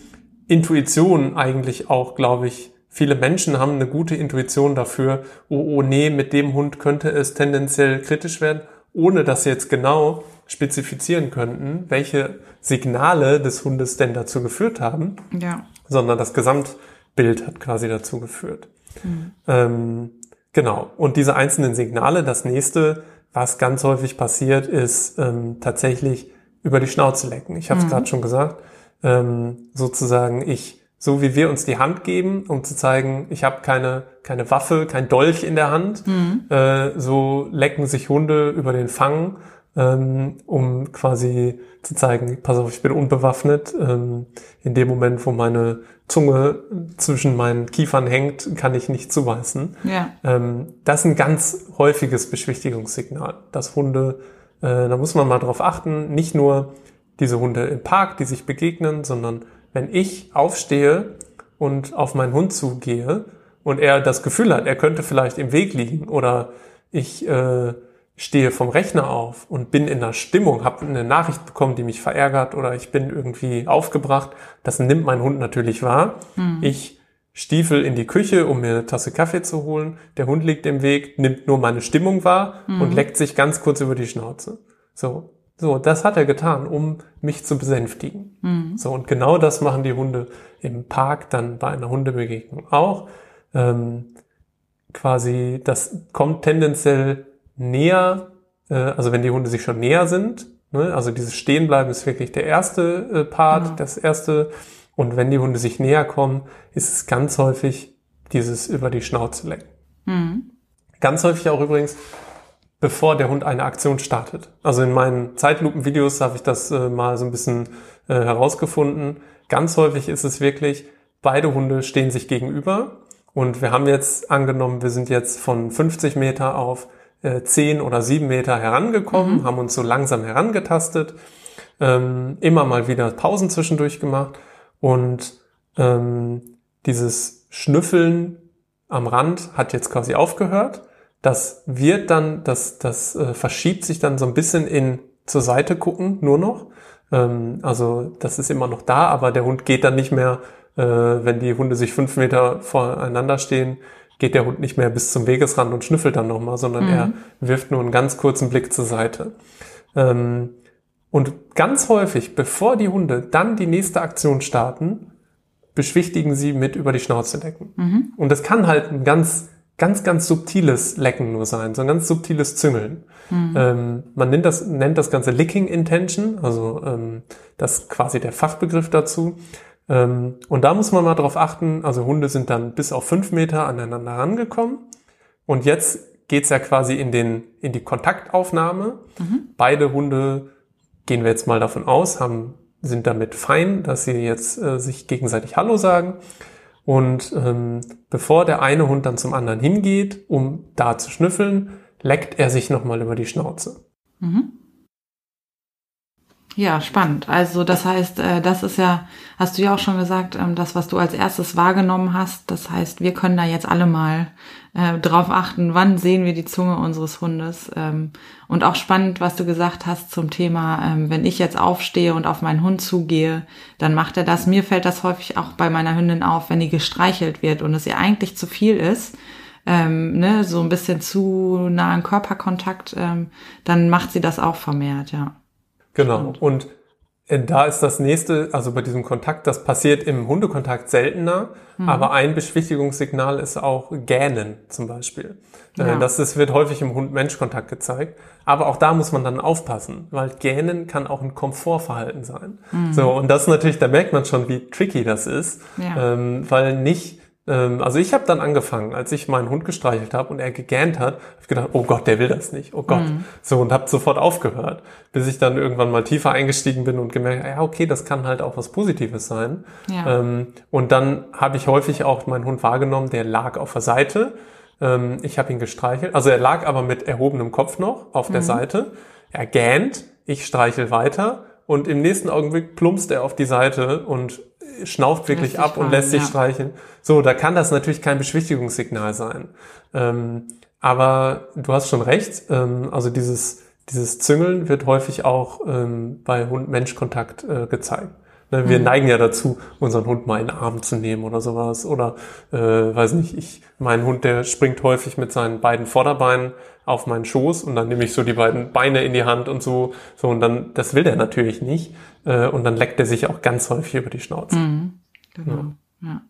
Intuition eigentlich auch, glaube ich, viele Menschen haben eine gute Intuition dafür, oh, oh nee, mit dem Hund könnte es tendenziell kritisch werden, ohne dass sie jetzt genau spezifizieren könnten, welche Signale des Hundes denn dazu geführt haben, ja. sondern das Gesamtbild hat quasi dazu geführt. Mhm. Ähm, genau. Und diese einzelnen Signale, das nächste, was ganz häufig passiert, ist ähm, tatsächlich über die Schnauze lecken. Ich habe es mhm. gerade schon gesagt. Ähm, sozusagen, ich, so wie wir uns die Hand geben, um zu zeigen, ich habe keine, keine Waffe, kein Dolch in der Hand, mhm. äh, so lecken sich Hunde über den Fang ähm, um quasi zu zeigen, pass auf, ich bin unbewaffnet. Ähm, in dem Moment, wo meine Zunge zwischen meinen Kiefern hängt, kann ich nicht zuweisen. Ja. Ähm, das ist ein ganz häufiges Beschwichtigungssignal, dass Hunde, äh, da muss man mal drauf achten, nicht nur diese Hunde im Park, die sich begegnen, sondern wenn ich aufstehe und auf meinen Hund zugehe und er das Gefühl hat, er könnte vielleicht im Weg liegen oder ich äh, stehe vom Rechner auf und bin in der Stimmung, habe eine Nachricht bekommen, die mich verärgert oder ich bin irgendwie aufgebracht, das nimmt mein Hund natürlich wahr. Mhm. Ich stiefel in die Küche, um mir eine Tasse Kaffee zu holen. Der Hund liegt im Weg, nimmt nur meine Stimmung wahr mhm. und leckt sich ganz kurz über die Schnauze. So, so, das hat er getan, um mich zu besänftigen. Mhm. So, und genau das machen die Hunde im Park dann bei einer Hundebegegnung auch. Ähm, quasi, das kommt tendenziell näher, äh, also wenn die Hunde sich schon näher sind, ne, also dieses Stehenbleiben ist wirklich der erste äh, Part, genau. das erste. Und wenn die Hunde sich näher kommen, ist es ganz häufig dieses über die Schnauze lecken. Mhm. Ganz häufig auch übrigens, bevor der Hund eine Aktion startet. Also in meinen Zeitlupenvideos habe ich das äh, mal so ein bisschen äh, herausgefunden. Ganz häufig ist es wirklich, beide Hunde stehen sich gegenüber und wir haben jetzt angenommen, wir sind jetzt von 50 Meter auf zehn oder sieben Meter herangekommen, mhm. haben uns so langsam herangetastet, ähm, immer mal wieder Pausen zwischendurch gemacht und ähm, dieses Schnüffeln am Rand hat jetzt quasi aufgehört. Das wird dann, das, das äh, verschiebt sich dann so ein bisschen in zur Seite gucken, nur noch. Ähm, also das ist immer noch da, aber der Hund geht dann nicht mehr, äh, wenn die Hunde sich fünf Meter voreinander stehen, geht der Hund nicht mehr bis zum Wegesrand und schnüffelt dann nochmal, sondern mhm. er wirft nur einen ganz kurzen Blick zur Seite. Ähm, und ganz häufig, bevor die Hunde dann die nächste Aktion starten, beschwichtigen sie mit über die Schnauze lecken. Mhm. Und das kann halt ein ganz, ganz, ganz subtiles Lecken nur sein, so ein ganz subtiles Züngeln. Mhm. Ähm, man nennt das, nennt das Ganze Licking Intention, also ähm, das ist quasi der Fachbegriff dazu. Ähm, und da muss man mal drauf achten, also Hunde sind dann bis auf fünf Meter aneinander rangekommen. Und jetzt geht's ja quasi in, den, in die Kontaktaufnahme. Mhm. Beide Hunde, gehen wir jetzt mal davon aus, haben, sind damit fein, dass sie jetzt äh, sich gegenseitig Hallo sagen. Und ähm, bevor der eine Hund dann zum anderen hingeht, um da zu schnüffeln, leckt er sich nochmal über die Schnauze. Mhm. Ja, spannend. Also das heißt, äh, das ist ja, hast du ja auch schon gesagt, ähm, das, was du als erstes wahrgenommen hast. Das heißt, wir können da jetzt alle mal äh, drauf achten, wann sehen wir die Zunge unseres Hundes. Ähm, und auch spannend, was du gesagt hast zum Thema, ähm, wenn ich jetzt aufstehe und auf meinen Hund zugehe, dann macht er das. Mir fällt das häufig auch bei meiner Hündin auf, wenn die gestreichelt wird und es ihr eigentlich zu viel ist. Ähm, ne, so ein bisschen zu nahen Körperkontakt, ähm, dann macht sie das auch vermehrt, ja. Genau. Spannend. Und äh, da ist das nächste, also bei diesem Kontakt, das passiert im Hundekontakt seltener, mhm. aber ein Beschwichtigungssignal ist auch Gähnen zum Beispiel. Äh, ja. Das, das wird häufig im Hund-Mensch-Kontakt gezeigt. Aber auch da muss man dann aufpassen, weil Gähnen kann auch ein Komfortverhalten sein. Mhm. So, und das natürlich, da merkt man schon, wie tricky das ist, ja. ähm, weil nicht also ich habe dann angefangen, als ich meinen Hund gestreichelt habe und er gegähnt hat, habe ich gedacht, oh Gott, der will das nicht, oh Gott. Mhm. So und habe sofort aufgehört, bis ich dann irgendwann mal tiefer eingestiegen bin und gemerkt, ja okay, das kann halt auch was Positives sein. Ja. Ähm, und dann habe ich häufig auch meinen Hund wahrgenommen, der lag auf der Seite. Ähm, ich habe ihn gestreichelt, also er lag aber mit erhobenem Kopf noch auf der mhm. Seite. Er gähnt, ich streichel weiter und im nächsten Augenblick plumpst er auf die Seite und schnauft wirklich ab und lässt sich ja. streicheln. So, da kann das natürlich kein Beschwichtigungssignal sein. Ähm, aber du hast schon recht, ähm, also dieses, dieses Züngeln wird häufig auch ähm, bei Hund-Mensch-Kontakt äh, gezeigt. Ne, wir mhm. neigen ja dazu, unseren Hund mal in den Arm zu nehmen oder sowas. Oder, äh, weiß nicht, ich, mein Hund, der springt häufig mit seinen beiden Vorderbeinen auf meinen Schoß und dann nehme ich so die beiden Beine in die Hand und so. So, und dann, das will der natürlich nicht. Äh, und dann leckt er sich auch ganz häufig über die Schnauze. Mhm. Genau. Ja.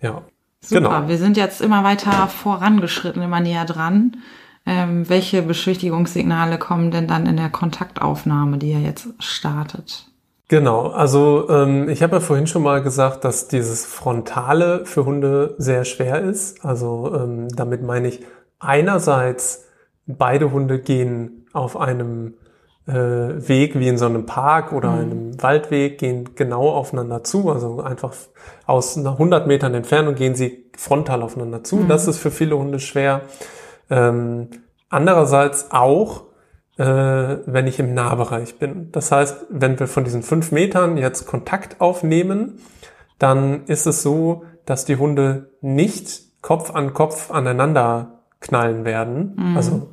ja. Super, genau. wir sind jetzt immer weiter vorangeschritten, immer näher dran. Ähm, welche Beschwichtigungssignale kommen denn dann in der Kontaktaufnahme, die ihr jetzt startet? Genau, also ähm, ich habe ja vorhin schon mal gesagt, dass dieses Frontale für Hunde sehr schwer ist. Also ähm, damit meine ich einerseits, beide Hunde gehen auf einem äh, Weg wie in so einem Park oder mhm. einem Waldweg, gehen genau aufeinander zu. Also einfach aus 100 Metern Entfernung gehen sie frontal aufeinander zu. Mhm. Das ist für viele Hunde schwer. Ähm, andererseits auch, äh, wenn ich im Nahbereich bin. Das heißt, wenn wir von diesen fünf Metern jetzt Kontakt aufnehmen, dann ist es so, dass die Hunde nicht Kopf an Kopf aneinander knallen werden, mhm. also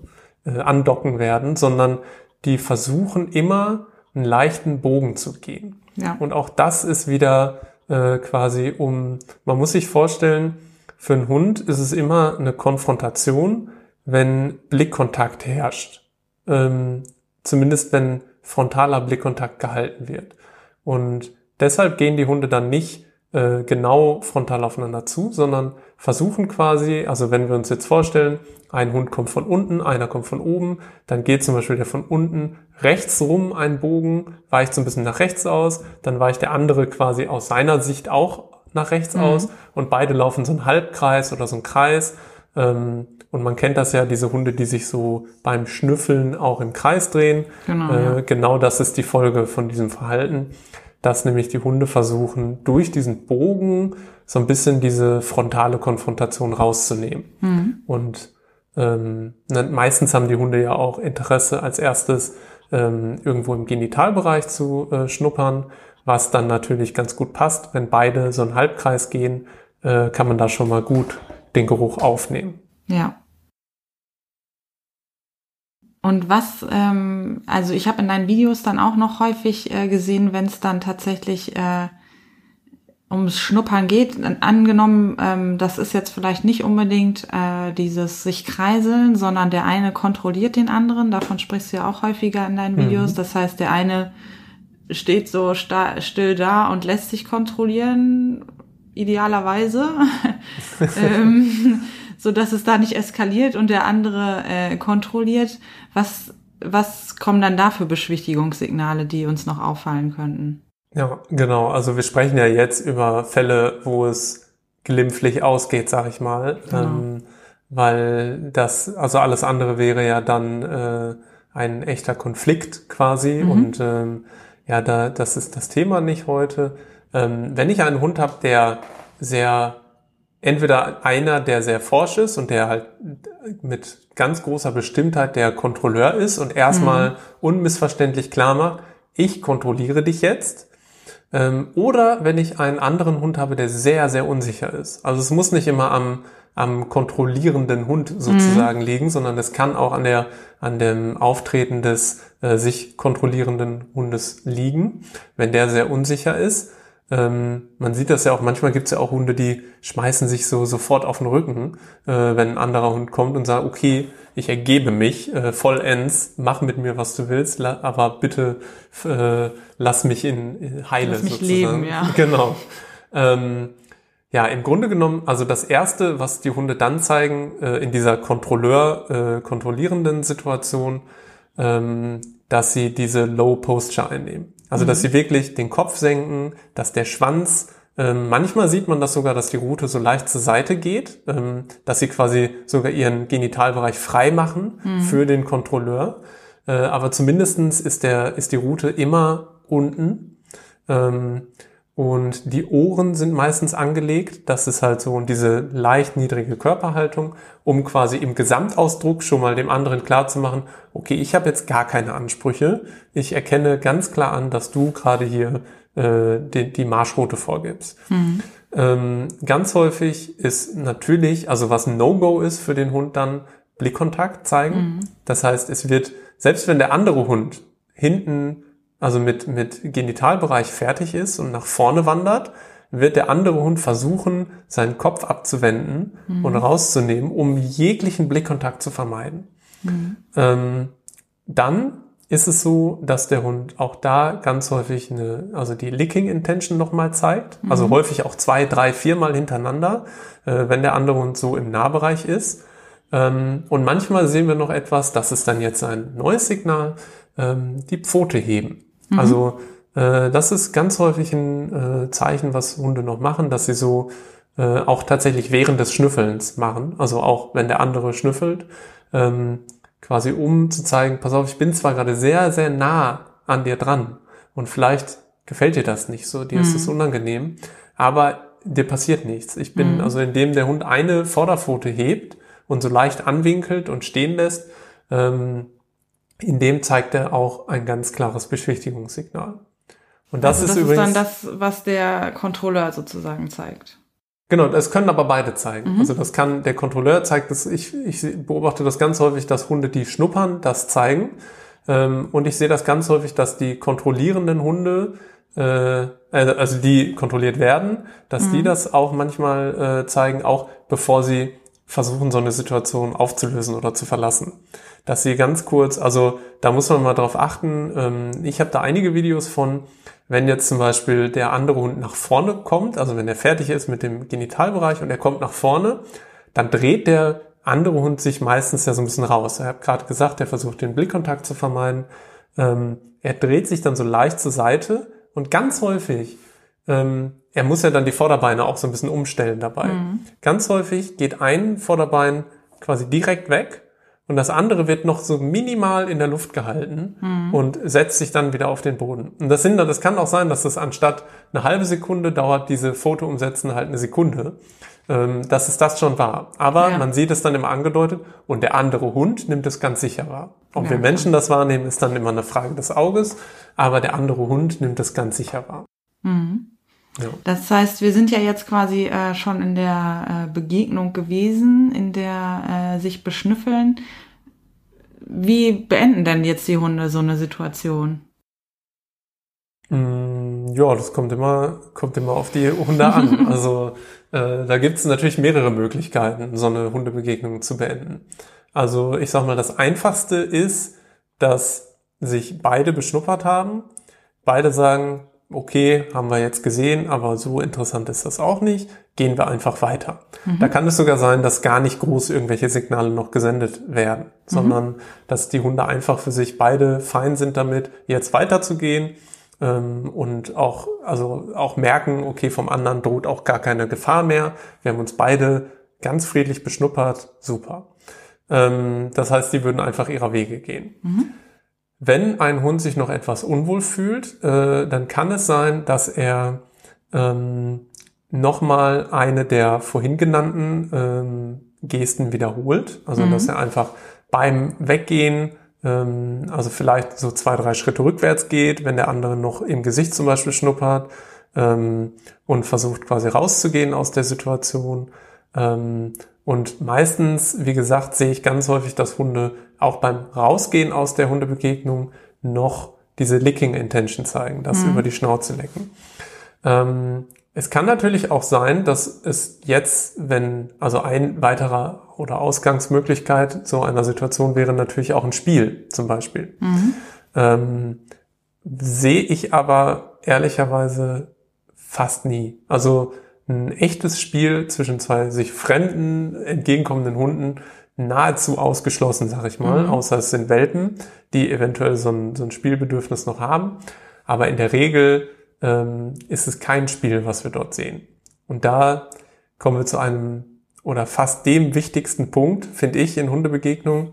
äh, andocken werden, sondern die versuchen immer einen leichten Bogen zu gehen. Ja. Und auch das ist wieder äh, quasi um, man muss sich vorstellen, für einen Hund ist es immer eine Konfrontation, wenn Blickkontakt herrscht ähm, zumindest wenn frontaler Blickkontakt gehalten wird. Und deshalb gehen die Hunde dann nicht äh, genau frontal aufeinander zu, sondern versuchen quasi, also wenn wir uns jetzt vorstellen, ein Hund kommt von unten, einer kommt von oben, dann geht zum Beispiel der von unten rechts rum einen Bogen, weicht so ein bisschen nach rechts aus, dann weicht der andere quasi aus seiner Sicht auch nach rechts mhm. aus und beide laufen so einen Halbkreis oder so einen Kreis. Ähm, und man kennt das ja, diese Hunde, die sich so beim Schnüffeln auch im Kreis drehen. Genau, äh, ja. genau das ist die Folge von diesem Verhalten, dass nämlich die Hunde versuchen, durch diesen Bogen so ein bisschen diese frontale Konfrontation rauszunehmen. Mhm. Und ähm, meistens haben die Hunde ja auch Interesse als erstes ähm, irgendwo im Genitalbereich zu äh, schnuppern, was dann natürlich ganz gut passt. Wenn beide so einen Halbkreis gehen, äh, kann man da schon mal gut den Geruch aufnehmen. Ja. Und was, ähm, also ich habe in deinen Videos dann auch noch häufig äh, gesehen, wenn es dann tatsächlich äh, ums Schnuppern geht, angenommen, ähm, das ist jetzt vielleicht nicht unbedingt äh, dieses sich kreiseln, sondern der eine kontrolliert den anderen, davon sprichst du ja auch häufiger in deinen Videos. Mhm. Das heißt, der eine steht so still da und lässt sich kontrollieren, idealerweise. ähm, so dass es da nicht eskaliert und der andere äh, kontrolliert. Was, was kommen dann da für Beschwichtigungssignale, die uns noch auffallen könnten? Ja, genau. Also wir sprechen ja jetzt über Fälle, wo es glimpflich ausgeht, sag ich mal. Genau. Ähm, weil das, also alles andere wäre ja dann äh, ein echter Konflikt quasi. Mhm. Und ähm, ja, da, das ist das Thema nicht heute. Ähm, wenn ich einen Hund habe, der sehr entweder einer, der sehr forsch ist und der halt mit ganz großer Bestimmtheit der Kontrolleur ist und erstmal mhm. unmissverständlich klar macht, ich kontrolliere dich jetzt. Ähm, oder wenn ich einen anderen Hund habe, der sehr, sehr unsicher ist. Also es muss nicht immer am, am kontrollierenden Hund sozusagen mhm. liegen, sondern es kann auch an der, an dem Auftreten des äh, sich kontrollierenden Hundes liegen, wenn der sehr unsicher ist ähm, man sieht das ja auch, manchmal gibt es ja auch Hunde, die schmeißen sich so sofort auf den Rücken, äh, wenn ein anderer Hund kommt und sagt, okay, ich ergebe mich äh, vollends, mach mit mir, was du willst, aber bitte äh, lass mich in, in heile lass mich sozusagen. leben, ja. Genau. Ähm, ja, im Grunde genommen, also das Erste, was die Hunde dann zeigen, äh, in dieser Kontrolleur, äh, kontrollierenden Situation, ähm, dass sie diese Low Posture einnehmen. Also, dass mhm. sie wirklich den Kopf senken, dass der Schwanz, ähm, manchmal sieht man das sogar, dass die Rute so leicht zur Seite geht, ähm, dass sie quasi sogar ihren Genitalbereich frei machen mhm. für den Kontrolleur. Äh, aber zumindestens ist der, ist die Rute immer unten. Ähm, und die Ohren sind meistens angelegt. Das ist halt so diese leicht niedrige Körperhaltung, um quasi im Gesamtausdruck schon mal dem anderen klar zu machen, okay, ich habe jetzt gar keine Ansprüche. Ich erkenne ganz klar an, dass du gerade hier äh, die, die Marschroute vorgibst. Mhm. Ähm, ganz häufig ist natürlich, also was ein No-Go ist für den Hund dann, Blickkontakt zeigen. Mhm. Das heißt, es wird, selbst wenn der andere Hund hinten also mit, mit Genitalbereich fertig ist und nach vorne wandert, wird der andere Hund versuchen, seinen Kopf abzuwenden mhm. und rauszunehmen, um jeglichen Blickkontakt zu vermeiden. Mhm. Ähm, dann ist es so, dass der Hund auch da ganz häufig eine, also die Licking Intention nochmal zeigt. Mhm. Also häufig auch zwei, drei, viermal hintereinander, äh, wenn der andere Hund so im Nahbereich ist. Ähm, und manchmal sehen wir noch etwas, das ist dann jetzt ein neues Signal, ähm, die Pfote heben. Mhm. Also äh, das ist ganz häufig ein äh, Zeichen, was Hunde noch machen, dass sie so äh, auch tatsächlich während des Schnüffelns machen. Also auch wenn der andere schnüffelt, ähm, quasi um zu zeigen, pass auf, ich bin zwar gerade sehr, sehr nah an dir dran und vielleicht gefällt dir das nicht so, dir mhm. ist es unangenehm, aber dir passiert nichts. Ich bin, mhm. also indem der Hund eine Vorderpfote hebt und so leicht anwinkelt und stehen lässt, ähm, in dem zeigt er auch ein ganz klares Beschwichtigungssignal. Und das, also das ist übrigens. ist dann das, was der Kontrolleur sozusagen zeigt. Genau, das können aber beide zeigen. Mhm. Also das kann, der Kontrolleur zeigt das, ich, ich beobachte das ganz häufig, dass Hunde, die schnuppern, das zeigen. Ähm, und ich sehe das ganz häufig, dass die kontrollierenden Hunde, äh, also die kontrolliert werden, dass mhm. die das auch manchmal äh, zeigen, auch bevor sie versuchen, so eine Situation aufzulösen oder zu verlassen dass sie ganz kurz, also da muss man mal drauf achten. Ähm, ich habe da einige Videos von, wenn jetzt zum Beispiel der andere Hund nach vorne kommt, also wenn er fertig ist mit dem Genitalbereich und er kommt nach vorne, dann dreht der andere Hund sich meistens ja so ein bisschen raus. Er hat gerade gesagt, er versucht den Blickkontakt zu vermeiden. Ähm, er dreht sich dann so leicht zur Seite und ganz häufig, ähm, er muss ja dann die Vorderbeine auch so ein bisschen umstellen dabei. Mhm. Ganz häufig geht ein Vorderbein quasi direkt weg und das andere wird noch so minimal in der Luft gehalten mhm. und setzt sich dann wieder auf den Boden. Und das sind, das kann auch sein, dass das anstatt eine halbe Sekunde dauert diese Foto umsetzen halt eine Sekunde. Ähm, dass es das schon war. Aber ja. man sieht es dann immer angedeutet und der andere Hund nimmt es ganz sicher wahr. Ob ja, wir Menschen das wahrnehmen, ist dann immer eine Frage des Auges, aber der andere Hund nimmt es ganz sicher wahr. Mhm. Ja. Das heißt, wir sind ja jetzt quasi äh, schon in der äh, Begegnung gewesen, in der äh, sich beschnüffeln. Wie beenden denn jetzt die Hunde so eine Situation? Mm, ja, das kommt immer, kommt immer auf die Hunde an. also äh, da gibt es natürlich mehrere Möglichkeiten, so eine Hundebegegnung zu beenden. Also ich sag mal, das Einfachste ist, dass sich beide beschnuppert haben, beide sagen, okay, haben wir jetzt gesehen, aber so interessant ist das auch nicht, gehen wir einfach weiter. Mhm. Da kann es sogar sein, dass gar nicht groß irgendwelche Signale noch gesendet werden, sondern mhm. dass die Hunde einfach für sich beide fein sind damit, jetzt weiterzugehen ähm, und auch, also auch merken, okay, vom anderen droht auch gar keine Gefahr mehr. Wir haben uns beide ganz friedlich beschnuppert, super. Ähm, das heißt, die würden einfach ihrer Wege gehen. Mhm. Wenn ein Hund sich noch etwas unwohl fühlt, äh, dann kann es sein, dass er ähm, nochmal eine der vorhin genannten ähm, Gesten wiederholt. Also mhm. dass er einfach beim Weggehen, ähm, also vielleicht so zwei, drei Schritte rückwärts geht, wenn der andere noch im Gesicht zum Beispiel schnuppert ähm, und versucht quasi rauszugehen aus der Situation. Ähm, und meistens, wie gesagt, sehe ich ganz häufig, dass Hunde auch beim Rausgehen aus der Hundebegegnung noch diese Licking Intention zeigen, das mhm. über die Schnauze lecken. Ähm, es kann natürlich auch sein, dass es jetzt, wenn, also ein weiterer oder Ausgangsmöglichkeit so einer Situation wäre natürlich auch ein Spiel zum Beispiel. Mhm. Ähm, sehe ich aber ehrlicherweise fast nie. Also ein echtes Spiel zwischen zwei sich fremden, entgegenkommenden Hunden nahezu ausgeschlossen, sag ich mal, mhm. außer es sind Welpen, die eventuell so ein, so ein Spielbedürfnis noch haben. Aber in der Regel ähm, ist es kein Spiel, was wir dort sehen. Und da kommen wir zu einem oder fast dem wichtigsten Punkt, finde ich, in Hundebegegnungen,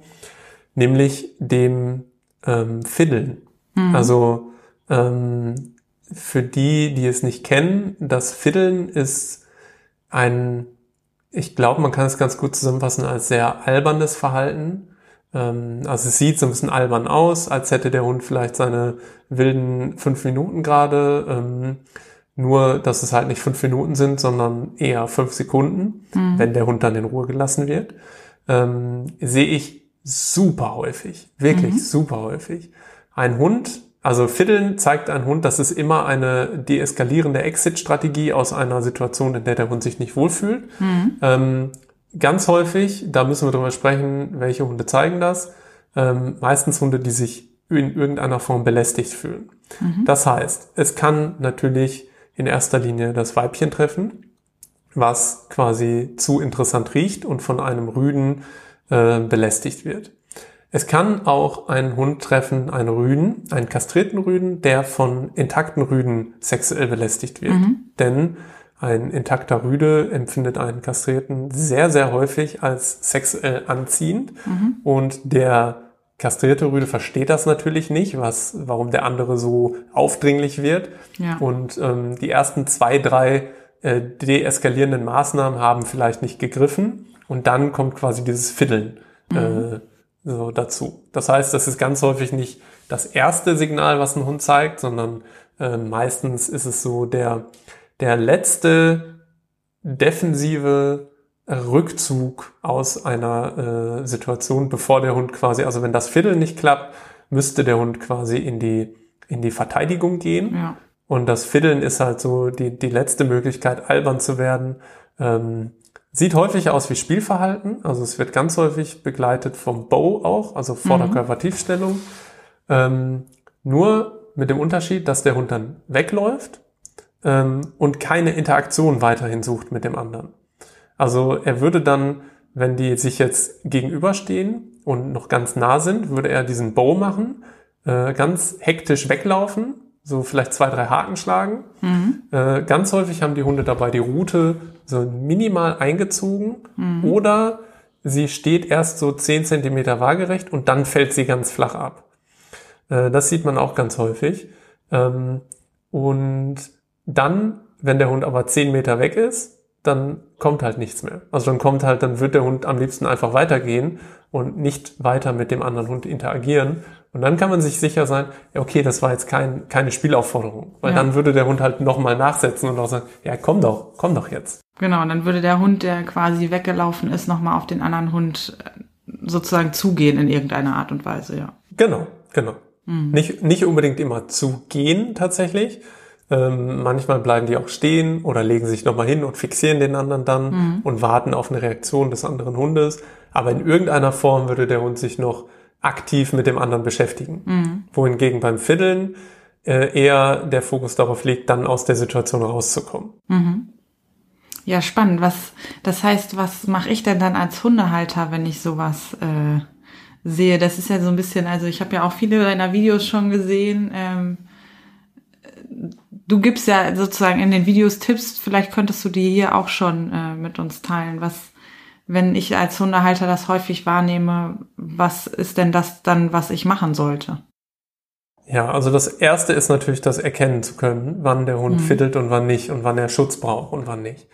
nämlich dem ähm, Fiddeln. Mhm. Also ähm, für die, die es nicht kennen, das Fiddeln ist ein, ich glaube, man kann es ganz gut zusammenfassen als sehr albernes Verhalten. Ähm, also es sieht so ein bisschen albern aus, als hätte der Hund vielleicht seine wilden fünf Minuten gerade. Ähm, nur, dass es halt nicht fünf Minuten sind, sondern eher fünf Sekunden, mhm. wenn der Hund dann in Ruhe gelassen wird. Ähm, sehe ich super häufig, wirklich mhm. super häufig. Ein Hund, also Fiddeln zeigt ein Hund, dass es immer eine deeskalierende Exit-Strategie aus einer Situation, in der der Hund sich nicht wohlfühlt. Mhm. Ähm, ganz häufig, da müssen wir drüber sprechen, welche Hunde zeigen das. Ähm, meistens Hunde, die sich in irgendeiner Form belästigt fühlen. Mhm. Das heißt, es kann natürlich in erster Linie das Weibchen treffen, was quasi zu interessant riecht und von einem Rüden äh, belästigt wird. Es kann auch einen Hund treffen, einen Rüden, einen kastrierten Rüden, der von intakten Rüden sexuell belästigt wird. Mhm. Denn ein intakter Rüde empfindet einen kastrierten sehr, sehr häufig als sexuell anziehend. Mhm. Und der kastrierte Rüde versteht das natürlich nicht, was, warum der andere so aufdringlich wird. Ja. Und ähm, die ersten zwei, drei äh, deeskalierenden Maßnahmen haben vielleicht nicht gegriffen. Und dann kommt quasi dieses Fiddeln mhm. äh, so dazu. Das heißt, das ist ganz häufig nicht das erste Signal, was ein Hund zeigt, sondern äh, meistens ist es so der, der letzte defensive Rückzug aus einer äh, Situation, bevor der Hund quasi, also wenn das Fiddeln nicht klappt, müsste der Hund quasi in die, in die Verteidigung gehen. Ja. Und das Fiddeln ist halt so die, die letzte Möglichkeit, albern zu werden. Ähm, Sieht häufig aus wie Spielverhalten, also es wird ganz häufig begleitet vom Bow auch, also Vorderkörpertiefstellung. Mhm. Ähm, nur mit dem Unterschied, dass der Hund dann wegläuft ähm, und keine Interaktion weiterhin sucht mit dem anderen. Also er würde dann, wenn die sich jetzt gegenüberstehen und noch ganz nah sind, würde er diesen Bow machen, äh, ganz hektisch weglaufen so vielleicht zwei, drei Haken schlagen. Mhm. Äh, ganz häufig haben die Hunde dabei die Route so minimal eingezogen mhm. oder sie steht erst so zehn Zentimeter waagerecht und dann fällt sie ganz flach ab. Äh, das sieht man auch ganz häufig. Ähm, und dann, wenn der Hund aber zehn Meter weg ist, dann kommt halt nichts mehr. Also dann kommt halt, dann wird der Hund am liebsten einfach weitergehen und nicht weiter mit dem anderen Hund interagieren. Und dann kann man sich sicher sein, okay, das war jetzt kein, keine Spielaufforderung. Weil ja. dann würde der Hund halt nochmal nachsetzen und auch sagen, ja, komm doch, komm doch jetzt. Genau, und dann würde der Hund, der quasi weggelaufen ist, nochmal auf den anderen Hund äh, sozusagen zugehen in irgendeiner Art und Weise, ja. Genau, genau. Mhm. Nicht, nicht unbedingt immer zugehen tatsächlich. Ähm, manchmal bleiben die auch stehen oder legen sich nochmal hin und fixieren den anderen dann mhm. und warten auf eine Reaktion des anderen Hundes. Aber in irgendeiner Form würde der Hund sich noch aktiv mit dem anderen beschäftigen. Mhm. Wohingegen beim Fiddeln äh, eher der Fokus darauf liegt, dann aus der Situation rauszukommen. Mhm. Ja, spannend. Was das heißt, was mache ich denn dann als Hundehalter, wenn ich sowas äh, sehe? Das ist ja so ein bisschen, also ich habe ja auch viele deiner Videos schon gesehen. Ähm, du gibst ja sozusagen in den Videos Tipps. Vielleicht könntest du die hier auch schon äh, mit uns teilen. Was wenn ich als Hundehalter das häufig wahrnehme, was ist denn das dann, was ich machen sollte? Ja, also das erste ist natürlich, das erkennen zu können, wann der Hund mhm. fiddelt und wann nicht und wann er Schutz braucht und wann nicht.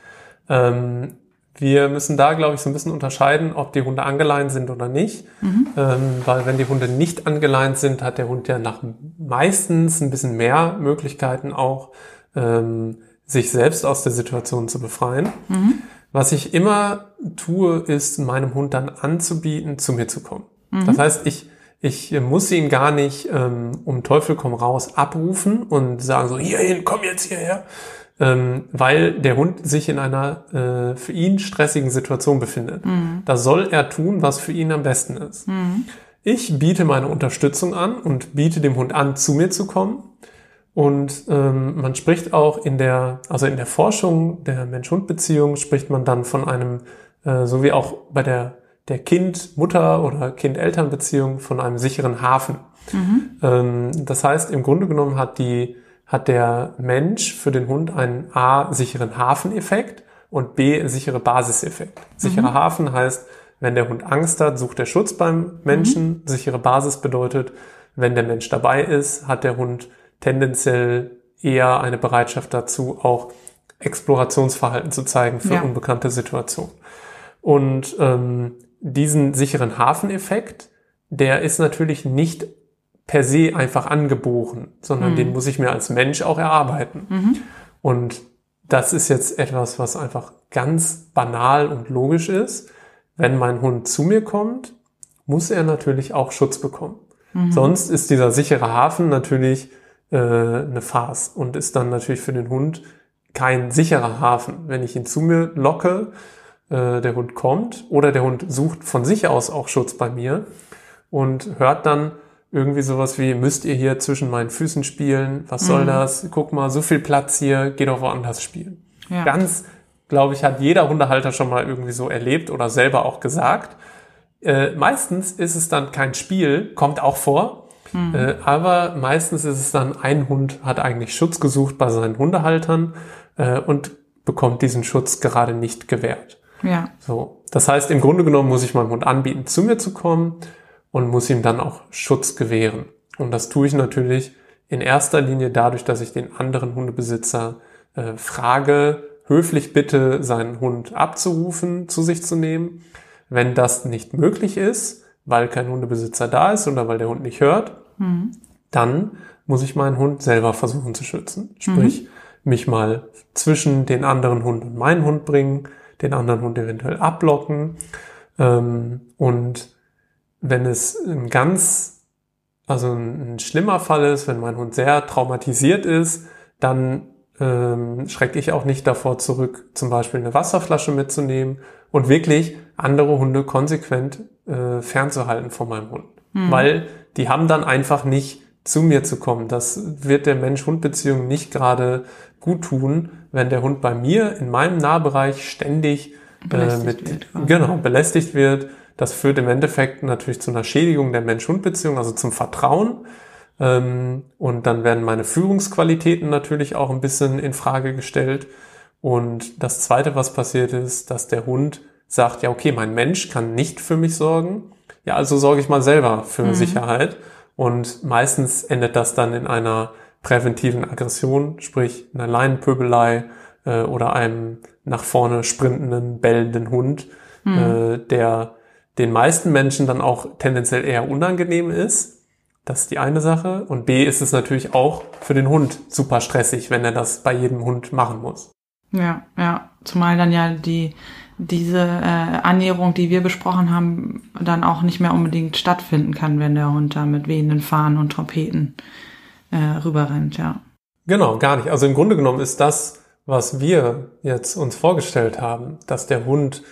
Ähm, wir müssen da, glaube ich, so ein bisschen unterscheiden, ob die Hunde angeleint sind oder nicht. Mhm. Ähm, weil wenn die Hunde nicht angeleint sind, hat der Hund ja nach meistens ein bisschen mehr Möglichkeiten auch, ähm, sich selbst aus der Situation zu befreien. Mhm. Was ich immer tue, ist meinem Hund dann anzubieten, zu mir zu kommen. Mhm. Das heißt, ich, ich muss ihn gar nicht ähm, um Teufel komm raus abrufen und sagen so, hierhin, komm jetzt hierher, ähm, weil der Hund sich in einer äh, für ihn stressigen Situation befindet. Mhm. Da soll er tun, was für ihn am besten ist. Mhm. Ich biete meine Unterstützung an und biete dem Hund an, zu mir zu kommen. Und ähm, man spricht auch in der, also in der Forschung der Mensch-Hund-Beziehung spricht man dann von einem, äh, so wie auch bei der, der Kind-Mutter- oder Kind-Eltern-Beziehung von einem sicheren Hafen. Mhm. Ähm, das heißt, im Grunde genommen hat die, hat der Mensch für den Hund einen A, sicheren Hafeneffekt und B, sichere Basiseffekt. Sicherer mhm. Hafen heißt, wenn der Hund Angst hat, sucht er Schutz beim Menschen. Mhm. Sichere Basis bedeutet, wenn der Mensch dabei ist, hat der Hund tendenziell eher eine Bereitschaft dazu, auch Explorationsverhalten zu zeigen für ja. unbekannte Situationen. Und ähm, diesen sicheren Hafeneffekt, der ist natürlich nicht per se einfach angeboren, sondern mhm. den muss ich mir als Mensch auch erarbeiten. Mhm. Und das ist jetzt etwas, was einfach ganz banal und logisch ist. Wenn mein Hund zu mir kommt, muss er natürlich auch Schutz bekommen. Mhm. Sonst ist dieser sichere Hafen natürlich äh, eine Farce und ist dann natürlich für den Hund kein sicherer Hafen. Wenn ich ihn zu mir locke, äh, der Hund kommt oder der Hund sucht von sich aus auch Schutz bei mir und hört dann irgendwie sowas wie, müsst ihr hier zwischen meinen Füßen spielen? Was soll mhm. das? Guck mal, so viel Platz hier, geh doch woanders spielen. Ja. Ganz, glaube ich, hat jeder Hundehalter schon mal irgendwie so erlebt oder selber auch gesagt. Äh, meistens ist es dann kein Spiel, kommt auch vor, mhm. äh, aber meistens ist es dann, ein Hund hat eigentlich Schutz gesucht bei seinen Hundehaltern äh, und bekommt diesen Schutz gerade nicht gewährt. Ja. So. Das heißt, im Grunde genommen muss ich meinem Hund anbieten, zu mir zu kommen und muss ihm dann auch Schutz gewähren. Und das tue ich natürlich in erster Linie dadurch, dass ich den anderen Hundebesitzer äh, frage, höflich bitte, seinen Hund abzurufen, zu sich zu nehmen. Wenn das nicht möglich ist, weil kein Hundebesitzer da ist oder weil der Hund nicht hört, mhm. dann muss ich meinen Hund selber versuchen zu schützen. Sprich, mhm. mich mal zwischen den anderen Hund und meinen Hund bringen, den anderen Hund eventuell abblocken. Ähm, und wenn es ein ganz, also ein, ein, schlimmer Fall ist, wenn mein Hund sehr traumatisiert ist, dann ähm, schrecke ich auch nicht davor zurück, zum Beispiel eine Wasserflasche mitzunehmen und wirklich andere Hunde konsequent äh, fernzuhalten von meinem Hund. Mhm. Weil die haben dann einfach nicht zu mir zu kommen. Das wird der Mensch-Hund-Beziehung nicht gerade gut tun, wenn der Hund bei mir in meinem Nahbereich ständig äh, mit, wird, genau, belästigt wird. Das führt im Endeffekt natürlich zu einer Schädigung der Mensch-Hund-Beziehung, also zum Vertrauen. Ähm, und dann werden meine Führungsqualitäten natürlich auch ein bisschen in Frage gestellt. Und das zweite, was passiert ist, dass der Hund sagt, ja, okay, mein Mensch kann nicht für mich sorgen. Ja, also sorge ich mal selber für mhm. Sicherheit. Und meistens endet das dann in einer präventiven Aggression, sprich einer Leinenpöbelei äh, oder einem nach vorne sprintenden, bellenden Hund, mhm. äh, der den meisten Menschen dann auch tendenziell eher unangenehm ist. Das ist die eine Sache. Und B ist es natürlich auch für den Hund super stressig, wenn er das bei jedem Hund machen muss. Ja, ja. Zumal dann ja die diese äh, Annäherung, die wir besprochen haben, dann auch nicht mehr unbedingt stattfinden kann, wenn der Hund da mit wehenden Fahnen und Trompeten äh, rüberrennt, ja. Genau, gar nicht. Also im Grunde genommen ist das, was wir jetzt uns vorgestellt haben, dass der Hund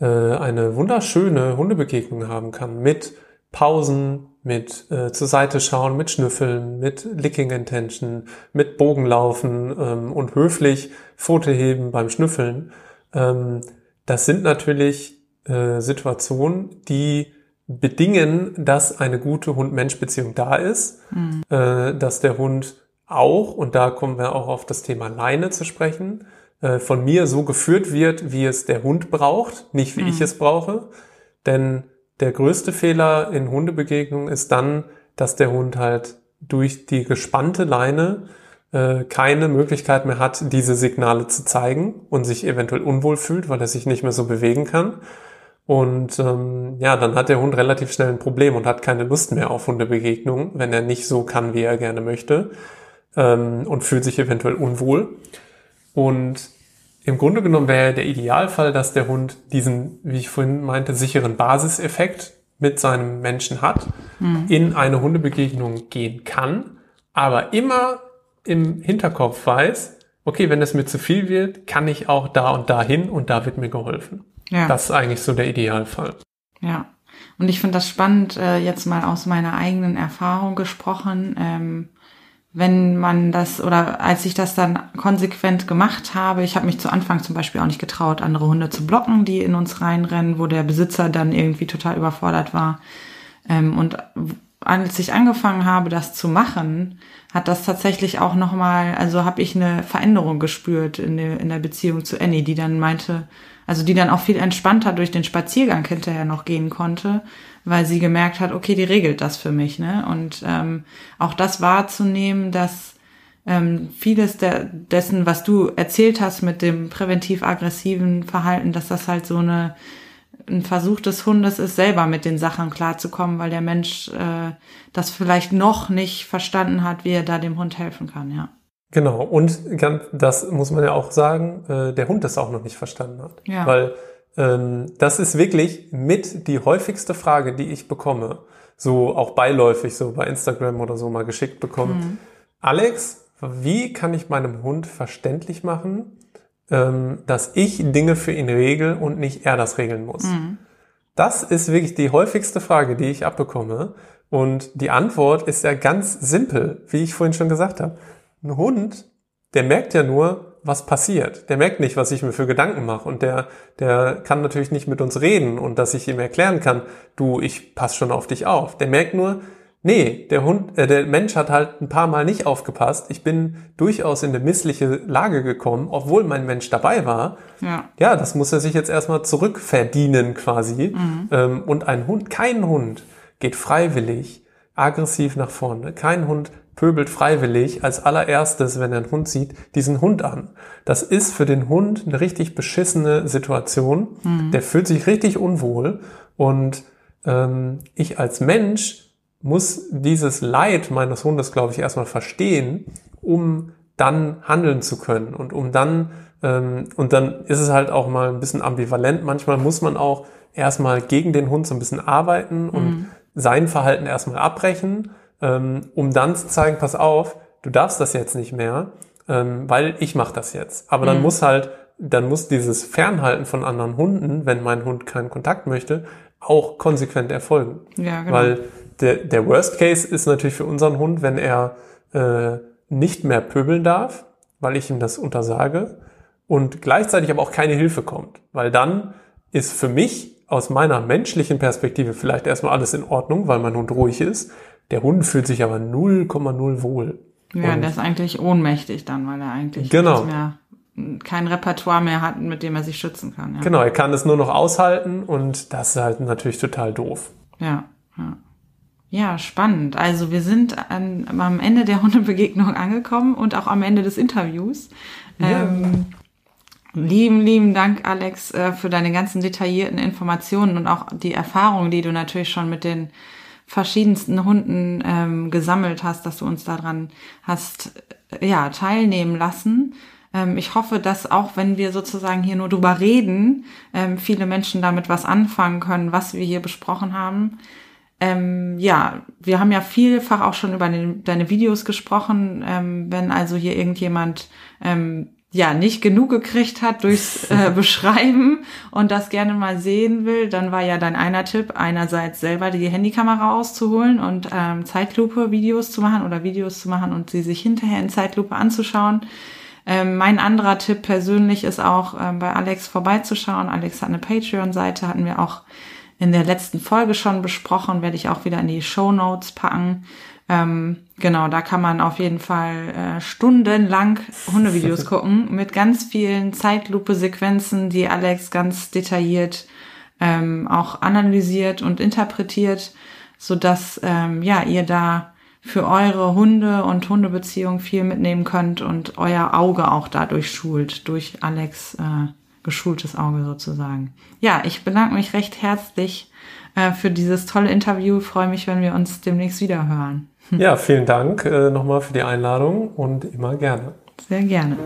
äh, eine wunderschöne Hundebegegnung haben kann mit Pausen, mit äh, zur Seite schauen, mit Schnüffeln, mit Licking Intention, mit Bogenlaufen ähm, und höflich Foto heben beim Schnüffeln. Ähm, das sind natürlich äh, Situationen, die bedingen, dass eine gute Hund-Mensch-Beziehung da ist, mhm. äh, dass der Hund auch, und da kommen wir auch auf das Thema Leine zu sprechen, äh, von mir so geführt wird, wie es der Hund braucht, nicht wie mhm. ich es brauche. Denn der größte Fehler in Hundebegegnungen ist dann, dass der Hund halt durch die gespannte Leine äh, keine Möglichkeit mehr hat, diese Signale zu zeigen und sich eventuell unwohl fühlt, weil er sich nicht mehr so bewegen kann. Und ähm, ja, dann hat der Hund relativ schnell ein Problem und hat keine Lust mehr auf Hundebegegnungen, wenn er nicht so kann, wie er gerne möchte ähm, und fühlt sich eventuell unwohl. Und im Grunde genommen wäre der Idealfall, dass der Hund diesen, wie ich vorhin meinte, sicheren Basiseffekt mit seinem Menschen hat, mhm. in eine Hundebegegnung gehen kann, aber immer im Hinterkopf weiß, okay, wenn es mir zu viel wird, kann ich auch da und da hin und da wird mir geholfen. Ja. Das ist eigentlich so der Idealfall. Ja. Und ich finde das spannend, äh, jetzt mal aus meiner eigenen Erfahrung gesprochen. Ähm, wenn man das oder als ich das dann konsequent gemacht habe, ich habe mich zu Anfang zum Beispiel auch nicht getraut, andere Hunde zu blocken, die in uns reinrennen, wo der Besitzer dann irgendwie total überfordert war. Ähm, und als ich angefangen habe, das zu machen, hat das tatsächlich auch nochmal, also habe ich eine Veränderung gespürt in der, in der Beziehung zu Annie, die dann meinte, also die dann auch viel entspannter durch den Spaziergang hinterher noch gehen konnte, weil sie gemerkt hat, okay, die regelt das für mich, ne? Und ähm, auch das wahrzunehmen, dass ähm, vieles der, dessen, was du erzählt hast mit dem präventiv-aggressiven Verhalten, dass das halt so eine ein Versuch des Hundes ist, selber mit den Sachen klarzukommen, weil der Mensch äh, das vielleicht noch nicht verstanden hat, wie er da dem Hund helfen kann, ja. Genau, und das muss man ja auch sagen, äh, der Hund das auch noch nicht verstanden hat. Ja. Weil das ist wirklich mit die häufigste Frage, die ich bekomme. So auch beiläufig, so bei Instagram oder so mal geschickt bekommen. Mhm. Alex, wie kann ich meinem Hund verständlich machen, ähm, dass ich Dinge für ihn regel und nicht er das regeln muss? Mhm. Das ist wirklich die häufigste Frage, die ich abbekomme. Und die Antwort ist ja ganz simpel, wie ich vorhin schon gesagt habe. Ein Hund, der merkt ja nur, was passiert. Der merkt nicht, was ich mir für Gedanken mache. Und der, der kann natürlich nicht mit uns reden und dass ich ihm erklären kann, du, ich pass schon auf dich auf. Der merkt nur, Nee, der Hund, äh, der Mensch hat halt ein paar Mal nicht aufgepasst. Ich bin durchaus in eine missliche Lage gekommen, obwohl mein Mensch dabei war. Ja, ja das muss er sich jetzt erstmal zurückverdienen quasi. Mhm. Ähm, und ein Hund, kein Hund geht freiwillig aggressiv nach vorne. Kein Hund pöbelt freiwillig als allererstes, wenn er einen Hund sieht, diesen Hund an. Das ist für den Hund eine richtig beschissene Situation. Mhm. Der fühlt sich richtig unwohl. Und ähm, ich als Mensch muss dieses Leid meines Hundes, glaube ich, erstmal verstehen, um dann handeln zu können und um dann ähm, und dann ist es halt auch mal ein bisschen ambivalent. Manchmal muss man auch erstmal gegen den Hund so ein bisschen arbeiten und mhm. sein Verhalten erstmal abbrechen, um dann zu zeigen, pass auf, du darfst das jetzt nicht mehr, ähm, weil ich mache das jetzt. Aber dann mhm. muss halt, dann muss dieses Fernhalten von anderen Hunden, wenn mein Hund keinen Kontakt möchte, auch konsequent erfolgen. Ja, genau. Weil der, der Worst Case ist natürlich für unseren Hund, wenn er äh, nicht mehr pöbeln darf, weil ich ihm das untersage und gleichzeitig aber auch keine Hilfe kommt. Weil dann ist für mich aus meiner menschlichen Perspektive vielleicht erstmal alles in Ordnung, weil mein Hund ruhig ist. Der Hund fühlt sich aber 0,0 wohl. Ja, und der ist eigentlich ohnmächtig dann, weil er eigentlich genau. mehr, kein Repertoire mehr hat, mit dem er sich schützen kann. Ja. Genau, er kann es nur noch aushalten und das ist halt natürlich total doof. Ja, ja. Ja, spannend. Also wir sind an, am Ende der Hundebegegnung angekommen und auch am Ende des Interviews. Ja. Ähm, lieben, lieben Dank, Alex, äh, für deine ganzen detaillierten Informationen und auch die Erfahrung, die du natürlich schon mit den verschiedensten Hunden ähm, gesammelt hast, dass du uns daran hast äh, ja teilnehmen lassen. Ähm, ich hoffe, dass auch wenn wir sozusagen hier nur drüber reden, ähm, viele Menschen damit was anfangen können, was wir hier besprochen haben. Ähm, ja, wir haben ja vielfach auch schon über den, deine Videos gesprochen. Ähm, wenn also hier irgendjemand ähm, ja nicht genug gekriegt hat durchs äh, Beschreiben und das gerne mal sehen will, dann war ja dein einer Tipp, einerseits selber die Handykamera auszuholen und ähm, Zeitlupe-Videos zu machen oder Videos zu machen und sie sich hinterher in Zeitlupe anzuschauen. Ähm, mein anderer Tipp persönlich ist auch ähm, bei Alex vorbeizuschauen. Alex hat eine Patreon-Seite, hatten wir auch in der letzten Folge schon besprochen, werde ich auch wieder in die Show Notes packen. Ähm, genau, da kann man auf jeden Fall äh, stundenlang Hundevideos gucken mit ganz vielen Zeitlupe-Sequenzen, die Alex ganz detailliert ähm, auch analysiert und interpretiert, so dass ähm, ja ihr da für eure Hunde und Hundebeziehung viel mitnehmen könnt und euer Auge auch dadurch schult durch Alex äh, geschultes Auge sozusagen. Ja, ich bedanke mich recht herzlich äh, für dieses tolle Interview. freue mich, wenn wir uns demnächst wieder hören. Ja, vielen Dank äh, nochmal für die Einladung und immer gerne. Sehr gerne.